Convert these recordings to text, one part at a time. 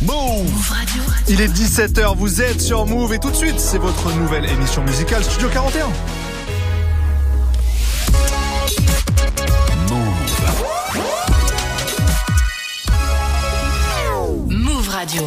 Move Radio. Il est 17h, vous êtes sur Move et tout de suite, c'est votre nouvelle émission musicale Studio 41. Move. Move Radio.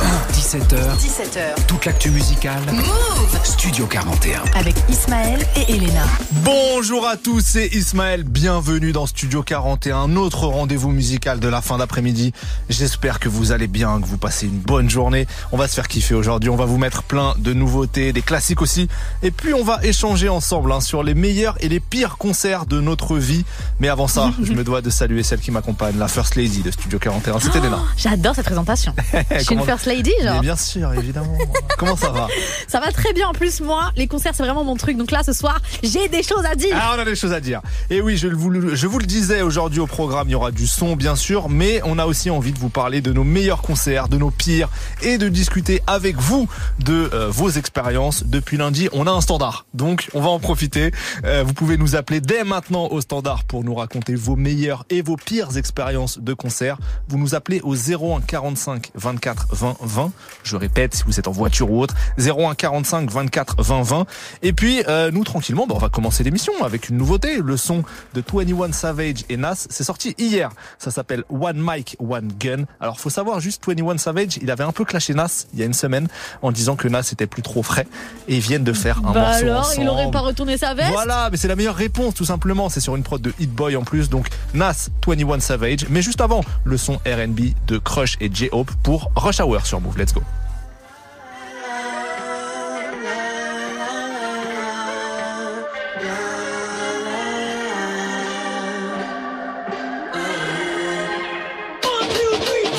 17h. 17h. Toute l'actu musicale. Move Studio 41. Avec Ismaël et Elena. Bonjour à tous, c'est Ismaël. Bienvenue dans Studio 41, notre rendez-vous musical de la fin d'après-midi. J'espère que vous allez bien, que vous passez une bonne journée. On va se faire kiffer aujourd'hui. On va vous mettre plein de nouveautés, des classiques aussi. Et puis on va échanger ensemble hein, sur les meilleurs et les pires concerts de notre vie. Mais avant ça, je me dois de saluer celle qui m'accompagne, la First Lady de Studio 41. C'était Elena. J'adore cette présentation. Je suis une First Lady, genre. Mais bien sûr, évidemment. Comment ça va Ça va très bien. En plus, moi, les concerts, c'est vraiment mon truc. Donc là, ce soir, j'ai des choses à dire. Ah, on a des choses à dire. Et oui, je vous, je vous le disais aujourd'hui au programme, il y aura du son, bien sûr, mais on a aussi envie de vous parler de nos meilleurs concerts, de nos pires, et de discuter avec vous de euh, vos expériences. Depuis lundi, on a un standard. Donc, on va en profiter. Euh, vous pouvez nous appeler dès maintenant au standard pour nous raconter vos meilleures et vos pires expériences de concert. Vous nous appelez au 01 45 24 20 20. Je répète, si vous êtes en voiture ou autre, 01 45 24 20 20. Et puis, euh, nous, tranquillement, bah, on va commencer l'émission avec une nouveauté. Le son de 21 Savage et Nas, c'est sorti hier. Ça s'appelle One Mic, One Gun. Alors, faut savoir juste, 21 Savage, il avait un peu clashé Nas il y a une semaine en disant que Nas était plus trop frais et ils viennent de faire un bah morceau alors, ensemble. il aurait pas retourné sa veste Voilà, mais c'est la meilleure réponse tout simplement. C'est sur une prod de Hit Boy en plus. Donc Nas, 21 Savage. Mais juste avant, le son R&B de Crush et J-Hope pour Rush Hour sur Move. Let's go.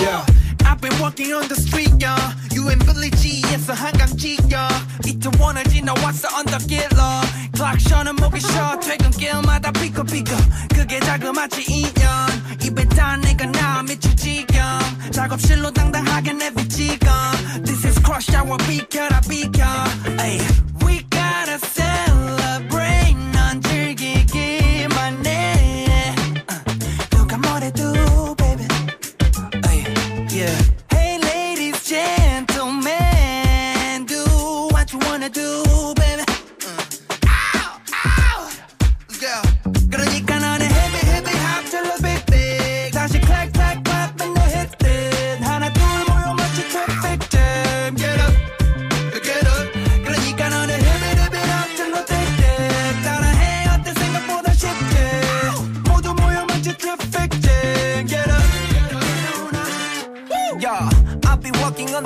Yeah. I've been walking on the street, yeah. You in Billy G, it's a 한강지, yeah. 이태원을 지나왔어 언덕길로. 클락션은 목이 쉬어. 퇴근길마다 피커피커. 그게 자그마치 인연. 입에 단 내가 나 미칠 지경. 작업실로 당당하게 내비치건. This is crush hour, 비켜라, 비켜. Ay, we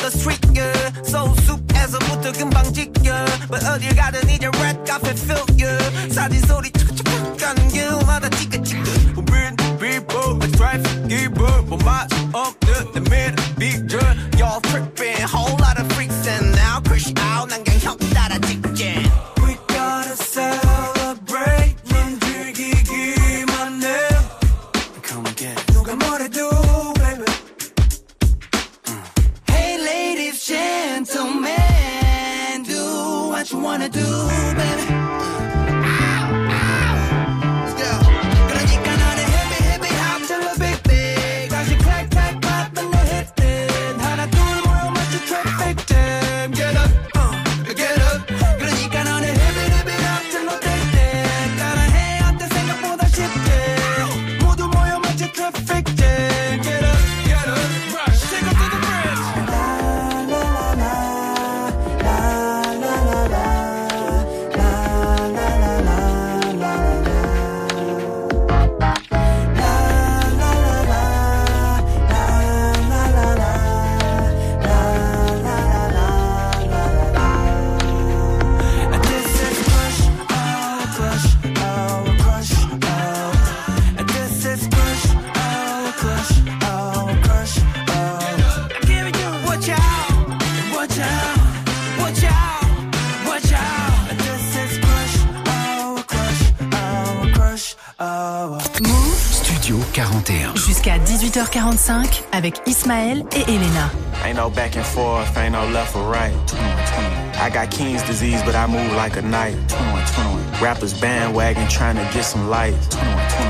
the street, yeah. So 숲에서부터 금방 지겨. But 어딜 가든 이제 red carpet feel, yeah. 사진 소리 툭툭툭 가는 길마다 찌긋찌긋. 우린 people, the traffic giver. 뭐맛 없는 내 미래 비전. left or right. I got King's disease, but I move like a knight. Rappers bandwagon trying to get some lights.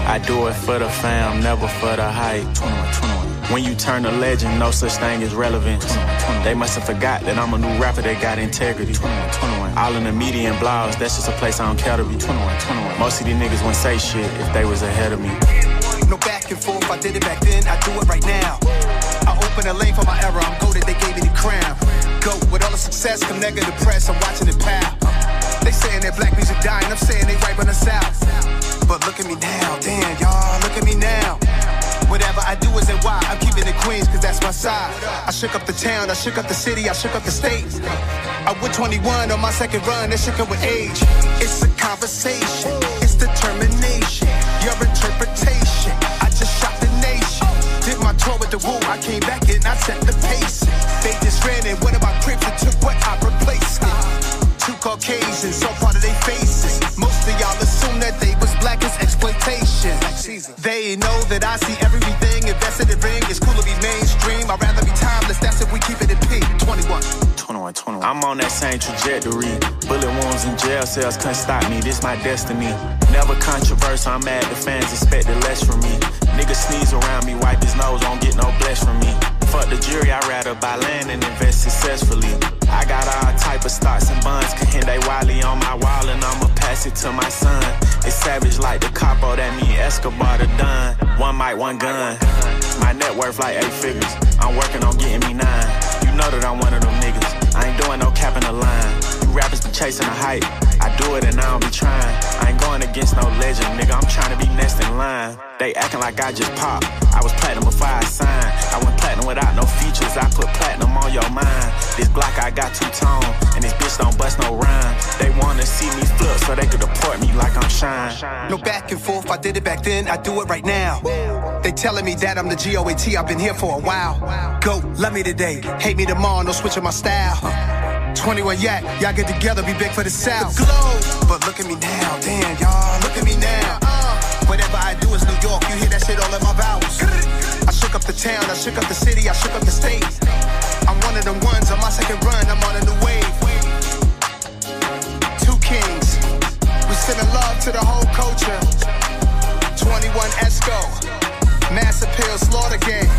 I do it for the fam, never for the hype. When you turn a legend, no such thing is relevant. They must have forgot that I'm a new rapper that got integrity. All in the media and blogs, that's just a place I don't care to be. 21, 21. Most of these niggas wouldn't say shit if they was ahead of me. No back and forth, I did it back then, I do it right now. I open a lane for my era, I'm goaded, they gave me the crown. Go with all the success, come negative press, I'm watching it pound. They saying that black music dying, I'm saying they right on the south. But look at me now, damn, y'all, look at me now. Whatever I do is in why I'm keeping it Queens, cause that's my side. I shook up the town, I shook up the city, I shook up the state. I went 21 on my second run, that shit come with age. It's a conversation, it's determination, your interpretation. I just shot the nation. Did my tour with the woo, I came back and I set the pace. They just ran in one of my cribs and took what I replaced it. Two Caucasians, so part of their faces. Most of y'all assume that they was black as exploitation. They know that I see everything invested in ring. It's cool to be mainstream. I'd rather be timeless. That's if we keep it in P. 21. 21, 21. I'm on that same trajectory. Bullet wounds in jail cells couldn't stop me. This my destiny. Never controversial. I'm mad the fans expected less from me. Nigga sneeze around me, wipe his nose, won't get no bless from me. Fuck the jury, I'd rather buy land and invest successfully. I got all type of stocks and bonds, can they Wiley on my wall and I'ma pass it to my son. It's savage like the capo, that mean Escobar the done. One mic, one gun. My net worth like eight figures. I'm working on getting me nine. You know that I'm one of them niggas. I ain't doing no cap in the line. You rappers be chasing the hype. I do it and I don't be trying. I ain't going against no legend, nigga. I'm trying to be next in line. They acting like I just popped. I was platinum before I signed. I went platinum without no features. I put platinum on your mind. This block I got two tone, and this bitch don't bust no rhyme. They wanna see me flip so they could deport me like I'm shine. No back and forth, I did it back then, I do it right now. They telling me that I'm the GOAT, I've been here for a while. Go, love me today, hate me tomorrow, no switching my style. 21 yak, y'all get together, be big for the South. The globe. But look at me now, damn, y'all, look at me now. Uh, Whatever I do is New York, you hear that shit all in my vowels. I shook up the town, I shook up the city, I shook up the state. I'm one of them ones on my second run, I'm on a new wave. Two kings, we sending love to the whole culture. 21 Esco, Mass Appeal Slaughter Gang.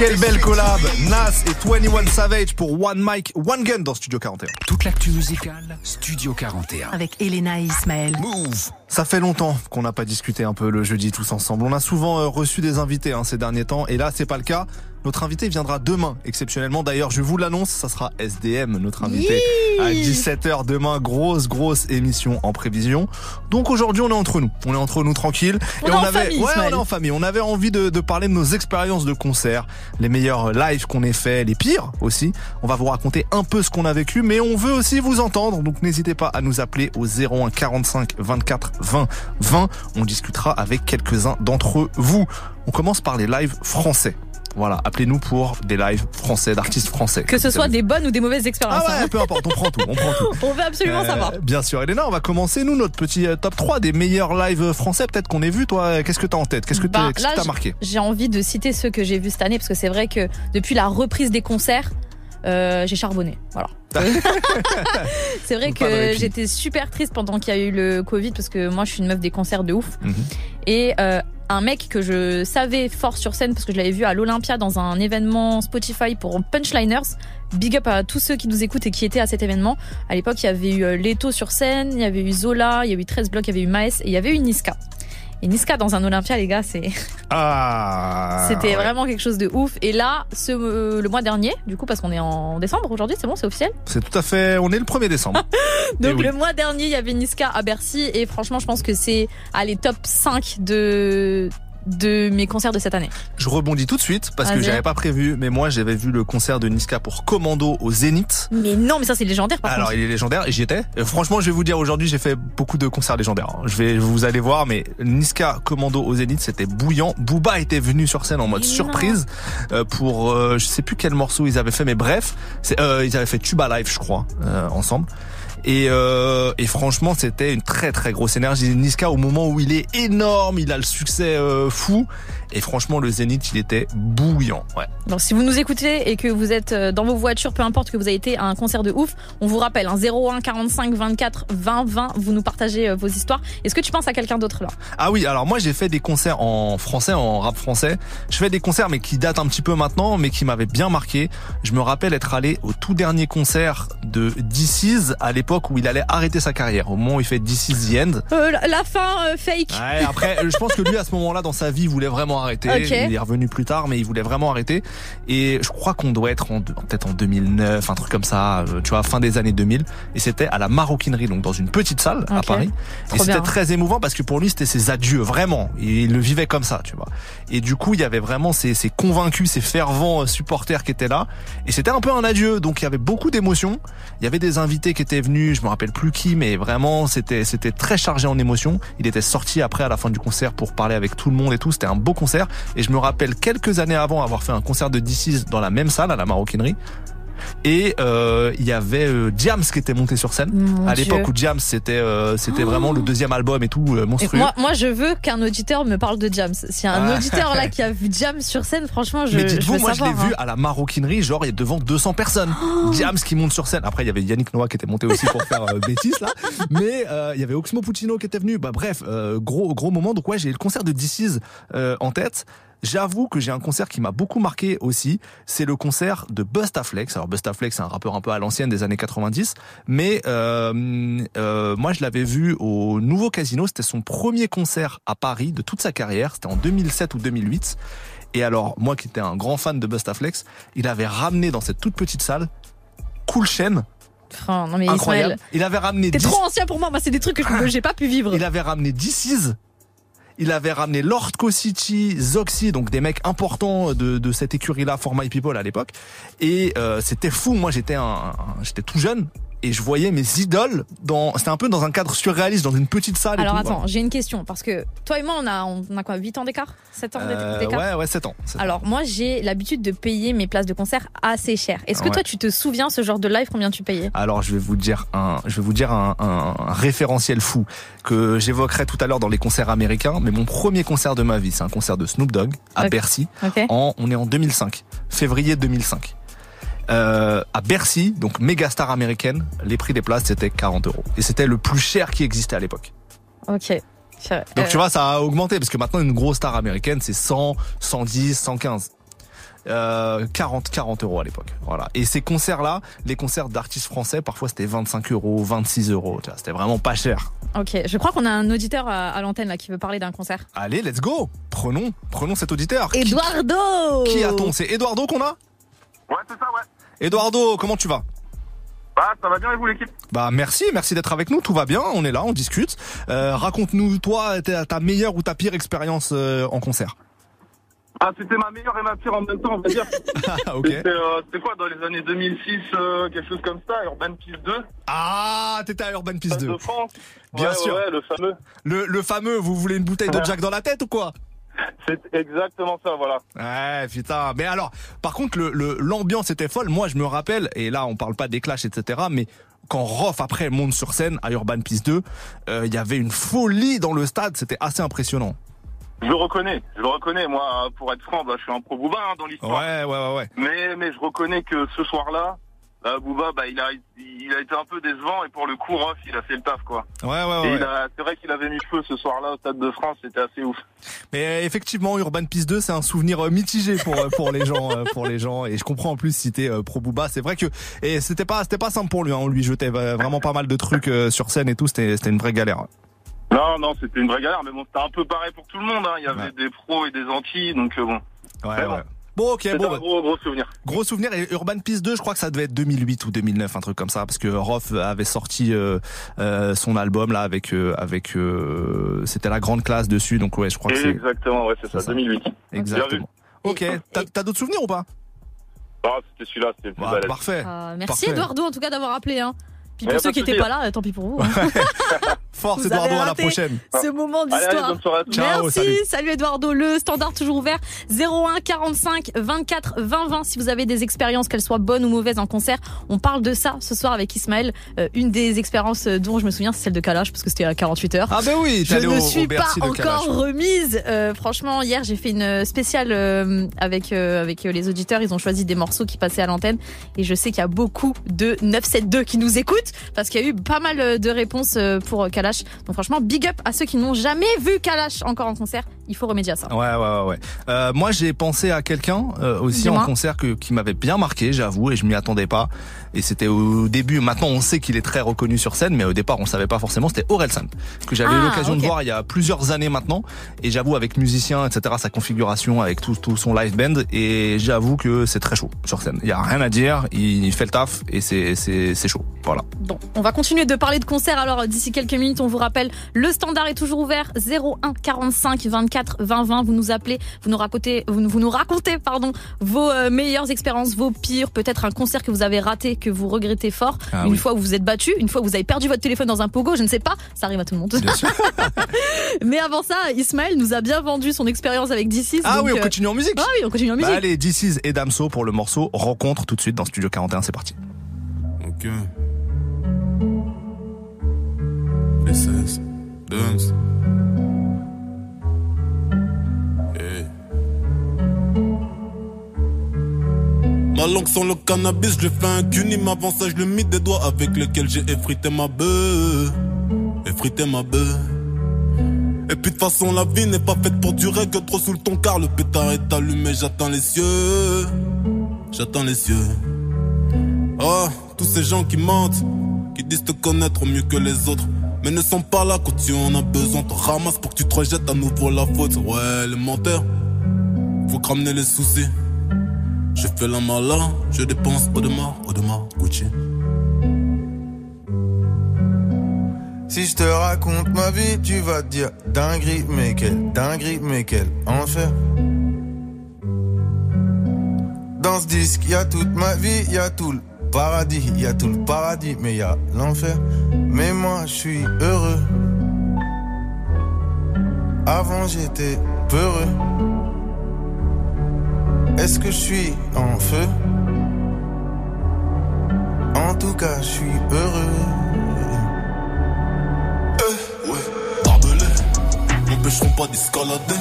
Quelle belle collab Nas et 21 Savage pour One Mic, One Gun dans Studio 41. Toute l'actu musicale, Studio 41. Avec Elena et Ismaël. Move Ça fait longtemps qu'on n'a pas discuté un peu le jeudi tous ensemble. On a souvent euh, reçu des invités hein, ces derniers temps et là c'est pas le cas. Notre invité viendra demain, exceptionnellement. D'ailleurs, je vous l'annonce, ça sera SDM, notre invité, à 17h demain. Grosse, grosse émission en prévision. Donc aujourd'hui, on est entre nous. On est entre nous tranquille. On est en famille, ouais, on est en famille. On avait envie de, de parler de nos expériences de concert, les meilleurs lives qu'on ait fait, les pires aussi. On va vous raconter un peu ce qu'on a vécu, mais on veut aussi vous entendre. Donc n'hésitez pas à nous appeler au 01 45 24 20 20. On discutera avec quelques-uns d'entre vous. On commence par les lives français. Voilà, appelez-nous pour des lives français, d'artistes français. Que ce soit des bonnes ou des mauvaises expériences. Ah ouais, hein. peu importe, on prend tout, on prend tout. On veut absolument Euh, savoir. Bien sûr, Elena, on va commencer nous notre petit euh, top 3 des meilleurs lives français peut-être qu'on ait vu toi. Qu'est-ce que t'as en tête? Qu'est-ce que t'as Bah, t'as marqué? J'ai envie de citer ceux que j'ai vus cette année parce que c'est vrai que depuis la reprise des concerts, euh, j'ai charbonné. Voilà. c'est vrai que j'étais super triste pendant qu'il y a eu le Covid parce que moi je suis une meuf des concerts de ouf. Mhm. Et euh, un mec que je savais fort sur scène parce que je l'avais vu à l'Olympia dans un événement Spotify pour Punchliners. Big up à tous ceux qui nous écoutent et qui étaient à cet événement. À l'époque, il y avait eu euh, Leto sur scène, il y avait eu Zola, il y avait eu 13 blocs, il y avait eu Maes et il y avait eu Niska. Et Niska dans un Olympia, les gars, c'est Ah c'était ouais. vraiment quelque chose de ouf. Et là, ce, euh, le mois dernier, du coup, parce qu'on est en décembre aujourd'hui, c'est bon, c'est officiel? C'est tout à fait. On est le 1er décembre. Donc Eh oui. le mois dernier, il y avait Niska à Bercy et franchement, je pense que c'est à les top 5 de de mes concerts de cette année. Je rebondis tout de suite parce que Vas-y. j'avais pas prévu, mais moi j'avais vu le concert de Niska pour Commando au Zénith. Mais non, mais ça c'est légendaire par Alors contre. il est légendaire et j'y étais. Euh, franchement, je vais vous dire aujourd'hui, j'ai fait beaucoup de concerts légendaires. hein. Je vais, vous allez voir, mais Niska Commando au Zénith, c'était bouillant. Booba était venu sur scène en mode surprise euh, pour, euh, je sais plus quel morceau ils avaient fait, mais bref, euh, ils avaient fait Tuba Live, je crois, euh, ensemble. Et, euh, et franchement, c'était une très très grosse énergie. Niska, au moment où il est énorme, il a le succès euh, fou. Et franchement, le Zénith, il était bouillant. Ouais. Donc si vous nous écoutez et que vous êtes euh, dans vos voitures, peu importe que vous avez été à un concert de ouf, on vous rappelle, hein, 01 45 24 20 20, vous nous partagez euh, vos histoires. Est-ce que tu penses à quelqu'un d'autre là? Ah oui, alors moi j'ai fait des concerts en français, en rap français. Je fais des concerts mais qui datent un petit peu maintenant, mais qui m'avaient bien marqué. Je me rappelle être allé au tout dernier concert de DC's à l'époque où il allait arrêter sa carrière, au moment où il fait DC's The End. Euh, la, la fin euh, fake. Ouais, après, je pense que lui, à ce moment-là, dans sa vie, il voulait vraiment arrêter. Ok. Il est revenu plus tard, mais il voulait vraiment arrêter. Et je crois qu'on doit être en, peut-être en 2009, un truc comme ça, euh, tu vois, fin des années 2000. Et c'était à la maroquinerie, donc dans une petite salle à. Paris. Trop et c'était très émouvant parce que pour lui, c'était ses adieux, vraiment. Et il le vivait comme ça, tu vois. Et du coup, il y avait vraiment ces, ces convaincus, ces fervents euh, supporters qui étaient là. Et c'était un peu un adieu. Donc il y avait beaucoup d'émotions. Il y avait des invités qui étaient venus, je me rappelle plus qui, mais vraiment, c'était, c'était très chargé en émotions. Il était sorti après à la fin du concert pour parler avec tout le monde et tout. C'était un beau concert. Et je me rappelle quelques années avant avoir fait un concert de DC's dans la même salle à la maroquinerie. Et euh, il y avait euh, Diams qui était monté sur scène Mon à l'époque où c'était euh, c'était vraiment le deuxième album et tout euh, Et monstrueux. moi, moi, je veux qu'un auditeur me parle de Jams. S'il y a un Ah. auditeur là qui a vu Jams sur scène, franchement, je, mais dites-vous, moi je l'ai vu hein. à la maroquinerie, genre il y a devant 200 personnes. Diams qui monte sur scène. Après il y avait Yannick Noah qui était monté aussi pour faire euh, bêtise là. Mais euh, il y avait Oxmo Puccino qui était venu. Bah bref, euh, gros gros moment. Donc ouais, j'ai le concert de DC's euh, en tête. J'avoue que j'ai un concert qui m'a beaucoup marqué aussi, c'est le concert de Bustaflex. Alors Bustaflex, c'est un rappeur un peu à l'ancienne des années 90, mais euh, euh, moi je l'avais vu au Nouveau Casino, c'était son premier concert à Paris de toute sa carrière, c'était en 2007 ou 2008. Et alors, moi qui étais un grand fan de Bustaflex, il avait ramené dans cette toute petite salle Cool Chain, Enfin, non mais incroyable. Ismaël, Il avait ramené t'es 10 trop ancien pour moi. Moi, c'est des trucs que je- j'ai pas pu vivre. il avait ramené DC's. Il avait ramené Lord City, Zoxy, donc des mecs importants de, de cette écurie-là, For My People à l'époque. Et euh, c'était fou. Moi, j'étais un, un- j'étais tout jeune et je voyais mes idoles dans. C'était un peu dans un cadre surréaliste, dans une petite salle. et Alors tout, attends, voilà. j'ai une question parce que toi et moi, on a, on a quoi, 8 ans d'écart? 7 ans Euh, d'écart? ouais, ouais, 7 ans. Alors moi, j'ai l'habitude de payer mes places de concert assez cher. Est-ce que Ouais. toi, tu te souviens ce genre de live combien tu payais? Alors je vais vous dire un, je vais vous dire un, un- un référentiel fou que j'évoquerai tout à l'heure dans les concerts américains. Mais mon premier concert de ma vie, c'est un concert de Snoop Dogg à. Bercy. Ok. En, on est en 2005, février 2005. Euh, à Bercy, donc méga star américaine, les prix des places c'était 40 euros. Et c'était le plus cher qui existait à l'époque. Ok. Euh, Donc tu vois, ça a augmenté parce que maintenant une grosse star américaine c'est 100, 110, 115. Euh, 40, 40 euros à l'époque. Voilà. Et ces concerts-là, les concerts d'artistes français, parfois c'était 25 euros, 26 euros. C'était vraiment pas cher. Ok. Je crois qu'on a un auditeur à, à l'antenne là qui veut parler d'un concert. Allez, let's go. Prenons, prenons cet auditeur. Qui- Eduardo. Qui, a-t-on? C'est Eduardo qu'on a? Ouais, c'est ça, ouais. Eduardo, comment tu vas? Bah, ça va bien et vous, l'équipe? Bah merci, merci d'être avec nous, tout va bien, on est là, on discute. Euh, Raconte-nous toi ta, ta meilleure ou ta pire expérience euh, en concert? Ah, c'était ma meilleure et ma pire en même temps, on va dire. Ah. C'était euh, c'était quoi, dans les années 2006, euh, quelque chose comme ça, Urban Peace 2, Ah, t'étais à Urban Peace Stade 2. de France? Bien Ouais, sûr. Ouais, le fameux. Le, le fameux, vous voulez une bouteille de. Jack dans la tête ou quoi? C'est exactement ça, voilà. Ouais, putain. Mais alors, par contre, le le- l'ambiance était folle. Moi, je me rappelle, et là, on parle pas des clashs, etc., mais quand Roth, après, monte sur scène à Urban Peace 2, euh, il y avait une folie dans le stade, c'était assez impressionnant. Je le reconnais, je le reconnais. Moi, pour être franc, bah, je suis un pro Booba hein, dans l'histoire. Ouais, ouais, ouais, ouais. Mais, mais je reconnais que ce soir-là, bah, Booba, bah, il a, il a été un peu décevant et pour le coup, il a fait le taf, quoi. Ouais, ouais, ouais. c'est vrai qu'il avait mis le feu ce soir-là au Stade de France, c'était assez ouf. Mais euh, effectivement, Urban Peace 2, c'est un souvenir euh, mitigé pour euh, pour les gens, euh, pour les gens. Et je comprends en plus si t'es euh, pro Booba. C'est vrai que et c'était pas c'était pas simple pour lui. Hein. On lui jetait euh, vraiment pas mal de trucs euh, sur scène et tout. C'était c'était une vraie galère. Non, non, c'était une vraie galère, mais bon, c'était un peu pareil pour tout le monde. Hein. Il y avait Ouais. des pros et des anti, donc euh, bon. Ouais, ouais. Bon, ok, C'était bon, un bah, gros, gros souvenir. gros souvenir. Et Urban Peace 2, je crois que ça devait être 2008 ou 2009, un truc comme ça, parce que Roth avait sorti euh, euh, son album là avec euh, avec euh, c'était la grande classe dessus. Donc ouais, je crois que c'est Exactement, ouais, c'est ça, c'est ça. 2008. exactement. Ok, t'as d'autres souvenirs ou pas? Ah, c'était celui-là, c'était le plus Ouais, balèze. Parfait. Euh, merci Parfait. Eduardo en tout cas d'avoir appelé. Hein. Puis Mais pour ceux qui n'étaient pas là, euh, tant pis pour vous. hein. Force Vous Eduardo, à la prochaine. Ce moment d'histoire. Merci, salut. salut. Eduardo. Le standard toujours ouvert 01 45 24 20 20. Si vous avez des expériences, qu'elles soient bonnes ou mauvaises en concert, on parle de ça ce soir avec Ismaël. Euh, une des expériences euh, dont je me souviens, c'est celle de Kalash parce que c'était à 48 heures. Ah ben oui, Je ne au, suis au pas encore Kalash. remise. Euh, franchement, hier j'ai fait une spéciale euh, avec euh, avec les auditeurs. Ils ont choisi des morceaux qui passaient à l'antenne et je sais qu'il y a beaucoup de 972 qui nous écoutent parce qu'il y a eu pas mal euh, de réponses euh, pour euh, Kalash. Donc franchement, big up à ceux qui n'ont jamais vu Kalash encore en concert. Il faut remédier à ça. Ouais, ouais, ouais. ouais. Euh, moi, j'ai pensé à quelqu'un euh, aussi Dis-moi. en concert que, qui m'avait bien marqué, j'avoue, et je m'y attendais pas. Et c'était au début. Maintenant, on sait qu'il est très reconnu sur scène, mais au départ, on savait pas forcément. C'était Orelsan que j'avais eu Ah, l'occasion de voir il y a plusieurs années maintenant. Et j'avoue, avec musicien, etc., sa configuration, avec tout, tout son live band, et j'avoue que c'est très chaud sur scène. Il y a rien à dire. Il fait le taf et c'est c'est chaud. Voilà. Bon, on va continuer de parler de concert. Alors d'ici quelques minutes, on vous rappelle, le standard est toujours ouvert 01 45 24 20 20. Vous nous appelez, vous nous racontez, vous nous, vous nous racontez, pardon, vos euh, meilleures expériences, vos pires, peut-être un concert que vous avez raté, que vous regrettez fort, Ah une oui. fois où vous vous êtes battu, une fois où vous avez perdu votre téléphone dans un pogo, je ne sais pas, ça arrive à tout le monde. Bien sûr. Mais avant ça, Ismaël nous a bien vendu son expérience avec D6. ah donc, oui, on euh, continue en musique. Ah oui, on continue en musique. Bah allez, This is et Damso pour le morceau Rencontre tout de suite dans Studio 41, c'est parti. Ok. Dance. Ma langue sans le cannabis, je fais un cuni, avant ça je le mis des doigts avec lesquels j'ai effrité ma bœuf. Effrité ma bœuf. Et puis de façon la vie n'est pas faite pour durer que trop sous le ton car le pétard est allumé, j'attends les cieux. J'attends les cieux. Oh, tous ces gens qui mentent, qui disent te connaître mieux que les autres, mais ne sont pas là quand tu en as besoin. Te ramasse pour que tu te rejettes à nouveau la faute. Ouais, les menteurs, faut ramener les soucis. Je fais la malin, je dépense Audemars, Audemars, Gucci. Si je te raconte ma vie, tu vas dire dinguerie, mais quelle dinguerie, mais quel enfer. Dans ce disque, y a toute ma vie, y a tout le paradis, y a tout le paradis, mais y a l'enfer. Mais moi, je suis heureux. Avant, j'étais peureux. Est-ce que je suis en feu? En tout cas, je suis heureux. Eh, ouais, m'empêcheront pas d'escalader.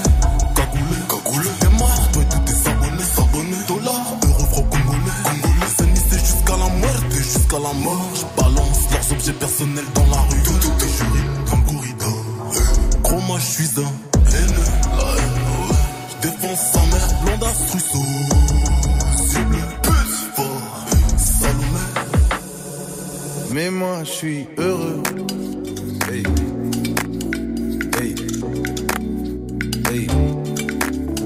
Cagoulé, cagoulé, t'es mort, toi et tous tes abonnés, s'abonner. Dollars, euros, francs congolais, congolais. C'est jusqu'à la muerte, jusqu'à la mort. Je balance leurs objets personnels dans la rue. Tout, tout juré, comme Gros, moi, je suis un Rousseau. Cible, pute, fort, Salomé. Mais moi, je suis heureux. Hey. Hey. Hey.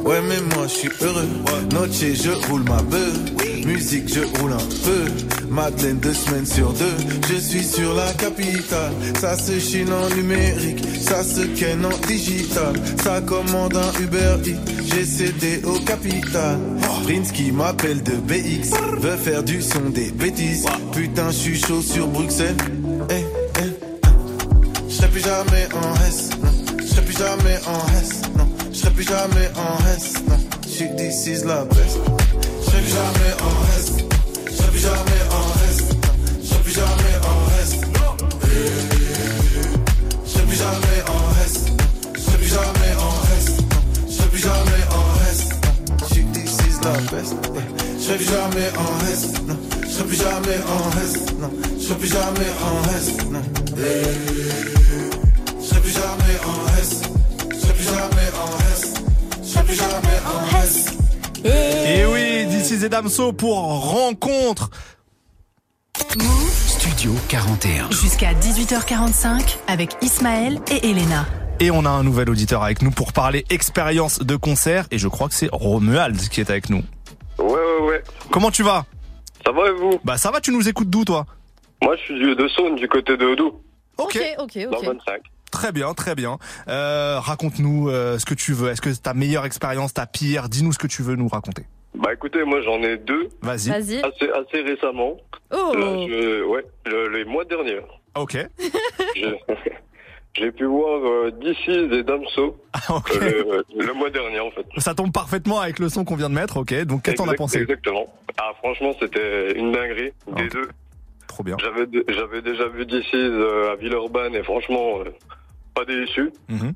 Ouais, mais moi, je suis heureux. Noche, je roule ma bœuf. Musique, je roule un peu. Madeleine, deux semaines sur deux. Je suis sur la capitale. Ça se chine en numérique. Ça se ken en digital. Ça commande un Uber Eats. J'ai cédé au capital. Prince qui m'appelle de BX. Veut faire du son des bêtises. Putain, je suis chaud sur Bruxelles. Eh, eh. Je serai plus jamais en S. Je serai plus jamais en S, non. Je serai plus jamais en S, non. Je suis la peste. Je serai plus jamais en S. Je serai plus jamais en S, jamais en S. Je plus jamais en non. Je plus jamais en S, non. Je suis d'ici la peste. Je plus jamais en non. Je plus jamais en non. Je plus jamais en non. Je plus jamais en S. Je plus jamais en S. Je plus jamais en S. Et oui, This is et Damso pour Rencontre. Studio 41. Jusqu'à 18h45 avec Ismaël et Elena. Et on a un nouvel auditeur avec nous pour parler expérience de concert. Et je crois que c'est Romuald qui est avec nous. Ouais, ouais, ouais. Comment tu vas? Ça va et vous? Bah ça va, tu nous écoutes d'où toi? Moi, je suis du, de Saône, du côté de Houdou, Ok, ok, ok. le 25. Très bien, très bien. Euh, Raconte-nous euh, ce que tu veux. Est-ce que ta meilleure expérience, ta pire? Dis-nous ce que tu veux nous raconter. Bah écoutez, moi j'en ai deux. Vas-y. Vas-y. Assez, assez récemment. Oh Là, je- ouais, le- les mois derniers. Ok. Je- J'ai pu voir euh, DC's et Damso ok. euh, le, le mois dernier en fait. Ça tombe parfaitement avec le son qu'on vient de mettre, ok. Donc qu'est-ce as Exact- pensé Exactement. Ah franchement c'était une dinguerie des Ok. deux. Trop bien. J'avais j'avais déjà vu DC's euh, à Villeurbanne et franchement euh, pas déçu. Mhm.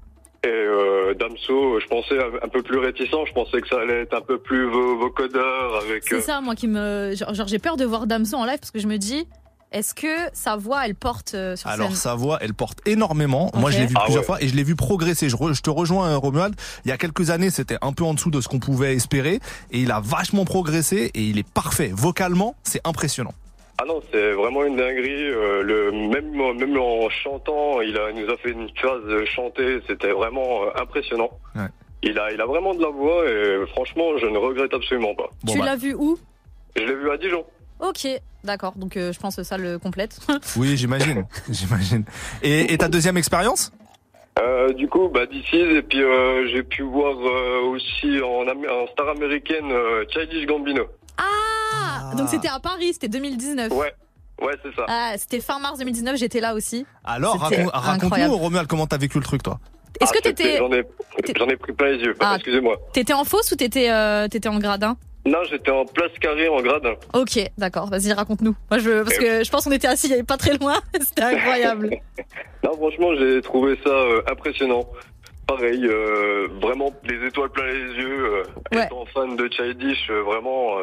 Et euh, Damso, je pensais un, peu plus réticent, je pensais que ça allait être un peu plus vo- vocodeur avec. C'est euh, ça, moi qui me. Genre, genre, j'ai peur de voir Damso en live parce que je me dis, est-ce que sa voix, elle porte euh, sur Alors scène sa voix, elle porte énormément. Moi, je l'ai vu Ah plusieurs ouais. fois et je l'ai vu progresser. Je, re- je te rejoins, euh, Romuald. Il y a quelques années, c'était un peu en dessous de ce qu'on pouvait espérer et il a vachement progressé et il est parfait. Vocalement, c'est impressionnant. Ah non, c'est vraiment une dinguerie. euh, le même même en chantant, il a il nous a fait une phase de chanter, c'était vraiment euh, impressionnant. Ouais. Il a il a vraiment de la voix et franchement, je ne regrette absolument pas. Bon, Tu bah, l'as vu où? Je l'ai vu à Dijon. Ok, d'accord. Donc euh, je pense que ça le complète. oui, j'imagine, j'imagine. Et, et ta deuxième expérience? Euh, du coup, bah DC's et puis euh, j'ai pu voir euh, aussi en, en star américaine euh, Childish Gambino. Ah, Donc c'était à Paris, c'était 2019. Ouais, ouais, c'est ça. Ah, c'était fin mars 2019, j'étais là aussi. Alors, raconte- raconte-nous, incroyable. Romuald, comment t'as vécu le truc, toi Est-ce que Ah, c'était- t'étais J'en ai, j'en ai pris plein les yeux. Ah. Excusez-moi. t'étais en fausse ou t'étais euh, t'étais en gradin Non, j'étais en place carrée en gradin. Ok, d'accord. Vas-y, raconte-nous. Moi, je parce que je pense qu'on était assis, il y avait pas très loin. C'était incroyable. Non, franchement, j'ai trouvé ça euh, impressionnant. Pareil, euh, vraiment les étoiles plein les yeux. euh, Ouais. Étant fan de Childish, euh, vraiment.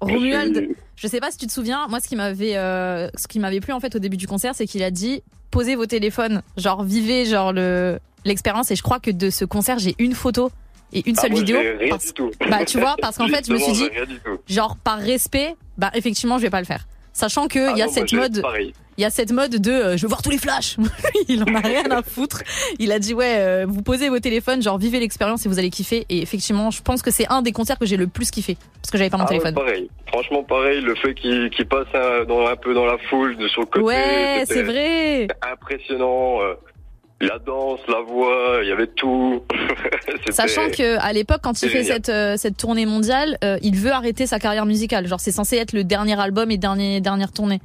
Romuald, je sais pas si tu te souviens, moi ce qui m'avait euh, ce qui m'avait plu en fait au début du concert, c'est qu'il a dit posez vos téléphones, genre vivez genre le l'expérience et je crois que de ce concert, j'ai une photo et une Ah, seule moi, vidéo Rien parce- du tout. Bah, tu vois, parce qu'en fait, je me suis dit- genre par respect, bah effectivement, je vais pas le faire. Sachant que Ah il y a non, cette mode Pareil. Il y a cette mode de euh, je veux voir tous les flashs. il en a rien à foutre. Il a dit ouais, euh, vous posez vos téléphones, genre vivez l'expérience et vous allez kiffer. Et effectivement, je pense que c'est un des concerts que j'ai le plus kiffé parce que j'avais pas mon Ah ouais, téléphone. pareil. Franchement, pareil, le fait qu'il passe un, dans, un peu dans la foule, de le côté. Ouais, c'est vrai. Impressionnant. euh, la danse, la voix, il y avait tout. Sachant que à l'époque, quand il fait génial. cette euh, cette tournée mondiale, euh, il veut arrêter sa carrière musicale. Genre, c'est censé être le dernier album et dernier dernière tournée.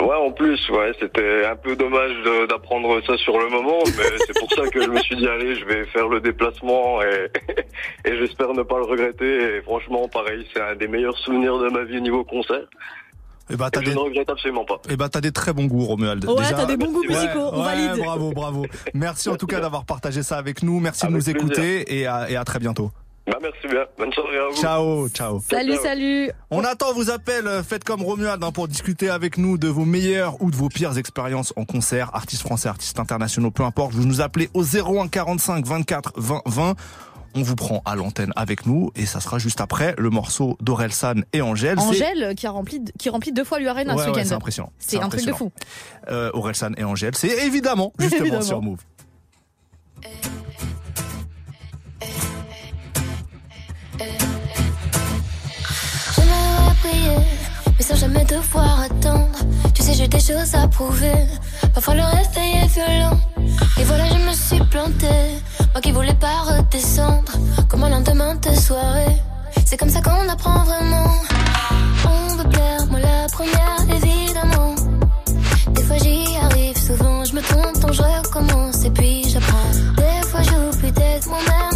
Ouais, en plus, ouais, c'était un peu dommage d'apprendre ça sur le moment, mais c'est pour ça que je me suis dit, allez, je vais faire le déplacement et, et j'espère ne pas le regretter. Et franchement, pareil, c'est un des meilleurs souvenirs de ma vie au niveau concert. Eh bah, t'as Et je des, ne regrette absolument pas. eh bah, t'as des très bons goûts, Romuald. Ouais, Déjà, t'as des bons goûts ouais. musicaux. On Ouais, valide. bravo, bravo. Merci en tout cas d'avoir partagé ça avec nous. Merci de nous plaisir. écouter et à, et à très bientôt. Bah, merci bien. Bonne soirée à vous. Ciao, ciao. Salut, salut. On attend vos appels. euh, Faites comme Romuald hein, pour discuter avec nous de vos meilleures ou de vos pires expériences en concert, artistes français, artistes internationaux, peu importe. Vous nous appelez au 01 45 24 20 20. On vous prend à l'antenne avec nous et ça sera juste après le morceau d'Orelsan et Angèle. C'est- Angèle qui a rempli qui remplit deux fois l'Urena Ouais, ce ouais, c'est week-end. impressionnant. C'est un truc de fou. Euh, Orelsan et Angèle, c'est évidemment justement Évidemment. sur Move. Mais sans jamais devoir attendre. Tu sais, j'ai des choses à prouver. Parfois le réveil est violent. Et voilà, je me suis plantée. Moi qui voulais pas redescendre. Comme un lendemain de soirée. C'est comme ça qu'on apprend vraiment. On veut plaire, moi la première, évidemment. Des fois j'y arrive, souvent je me trompe, donc je recommence et puis j'apprends. Des fois j'oublie d'être moi-même,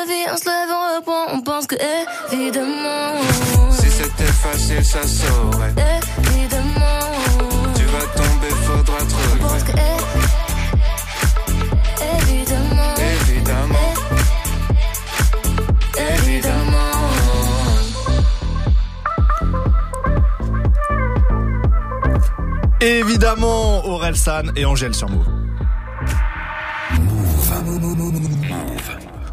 revit, on se lève, on reprend, on pense que évidemment, Si c'était facile, ça saurait. évidemment. Tu vas tomber, faudra te pense que évidemment, Évidemment, évidemment. Évidemment, Aurel San et Angèle sur Move.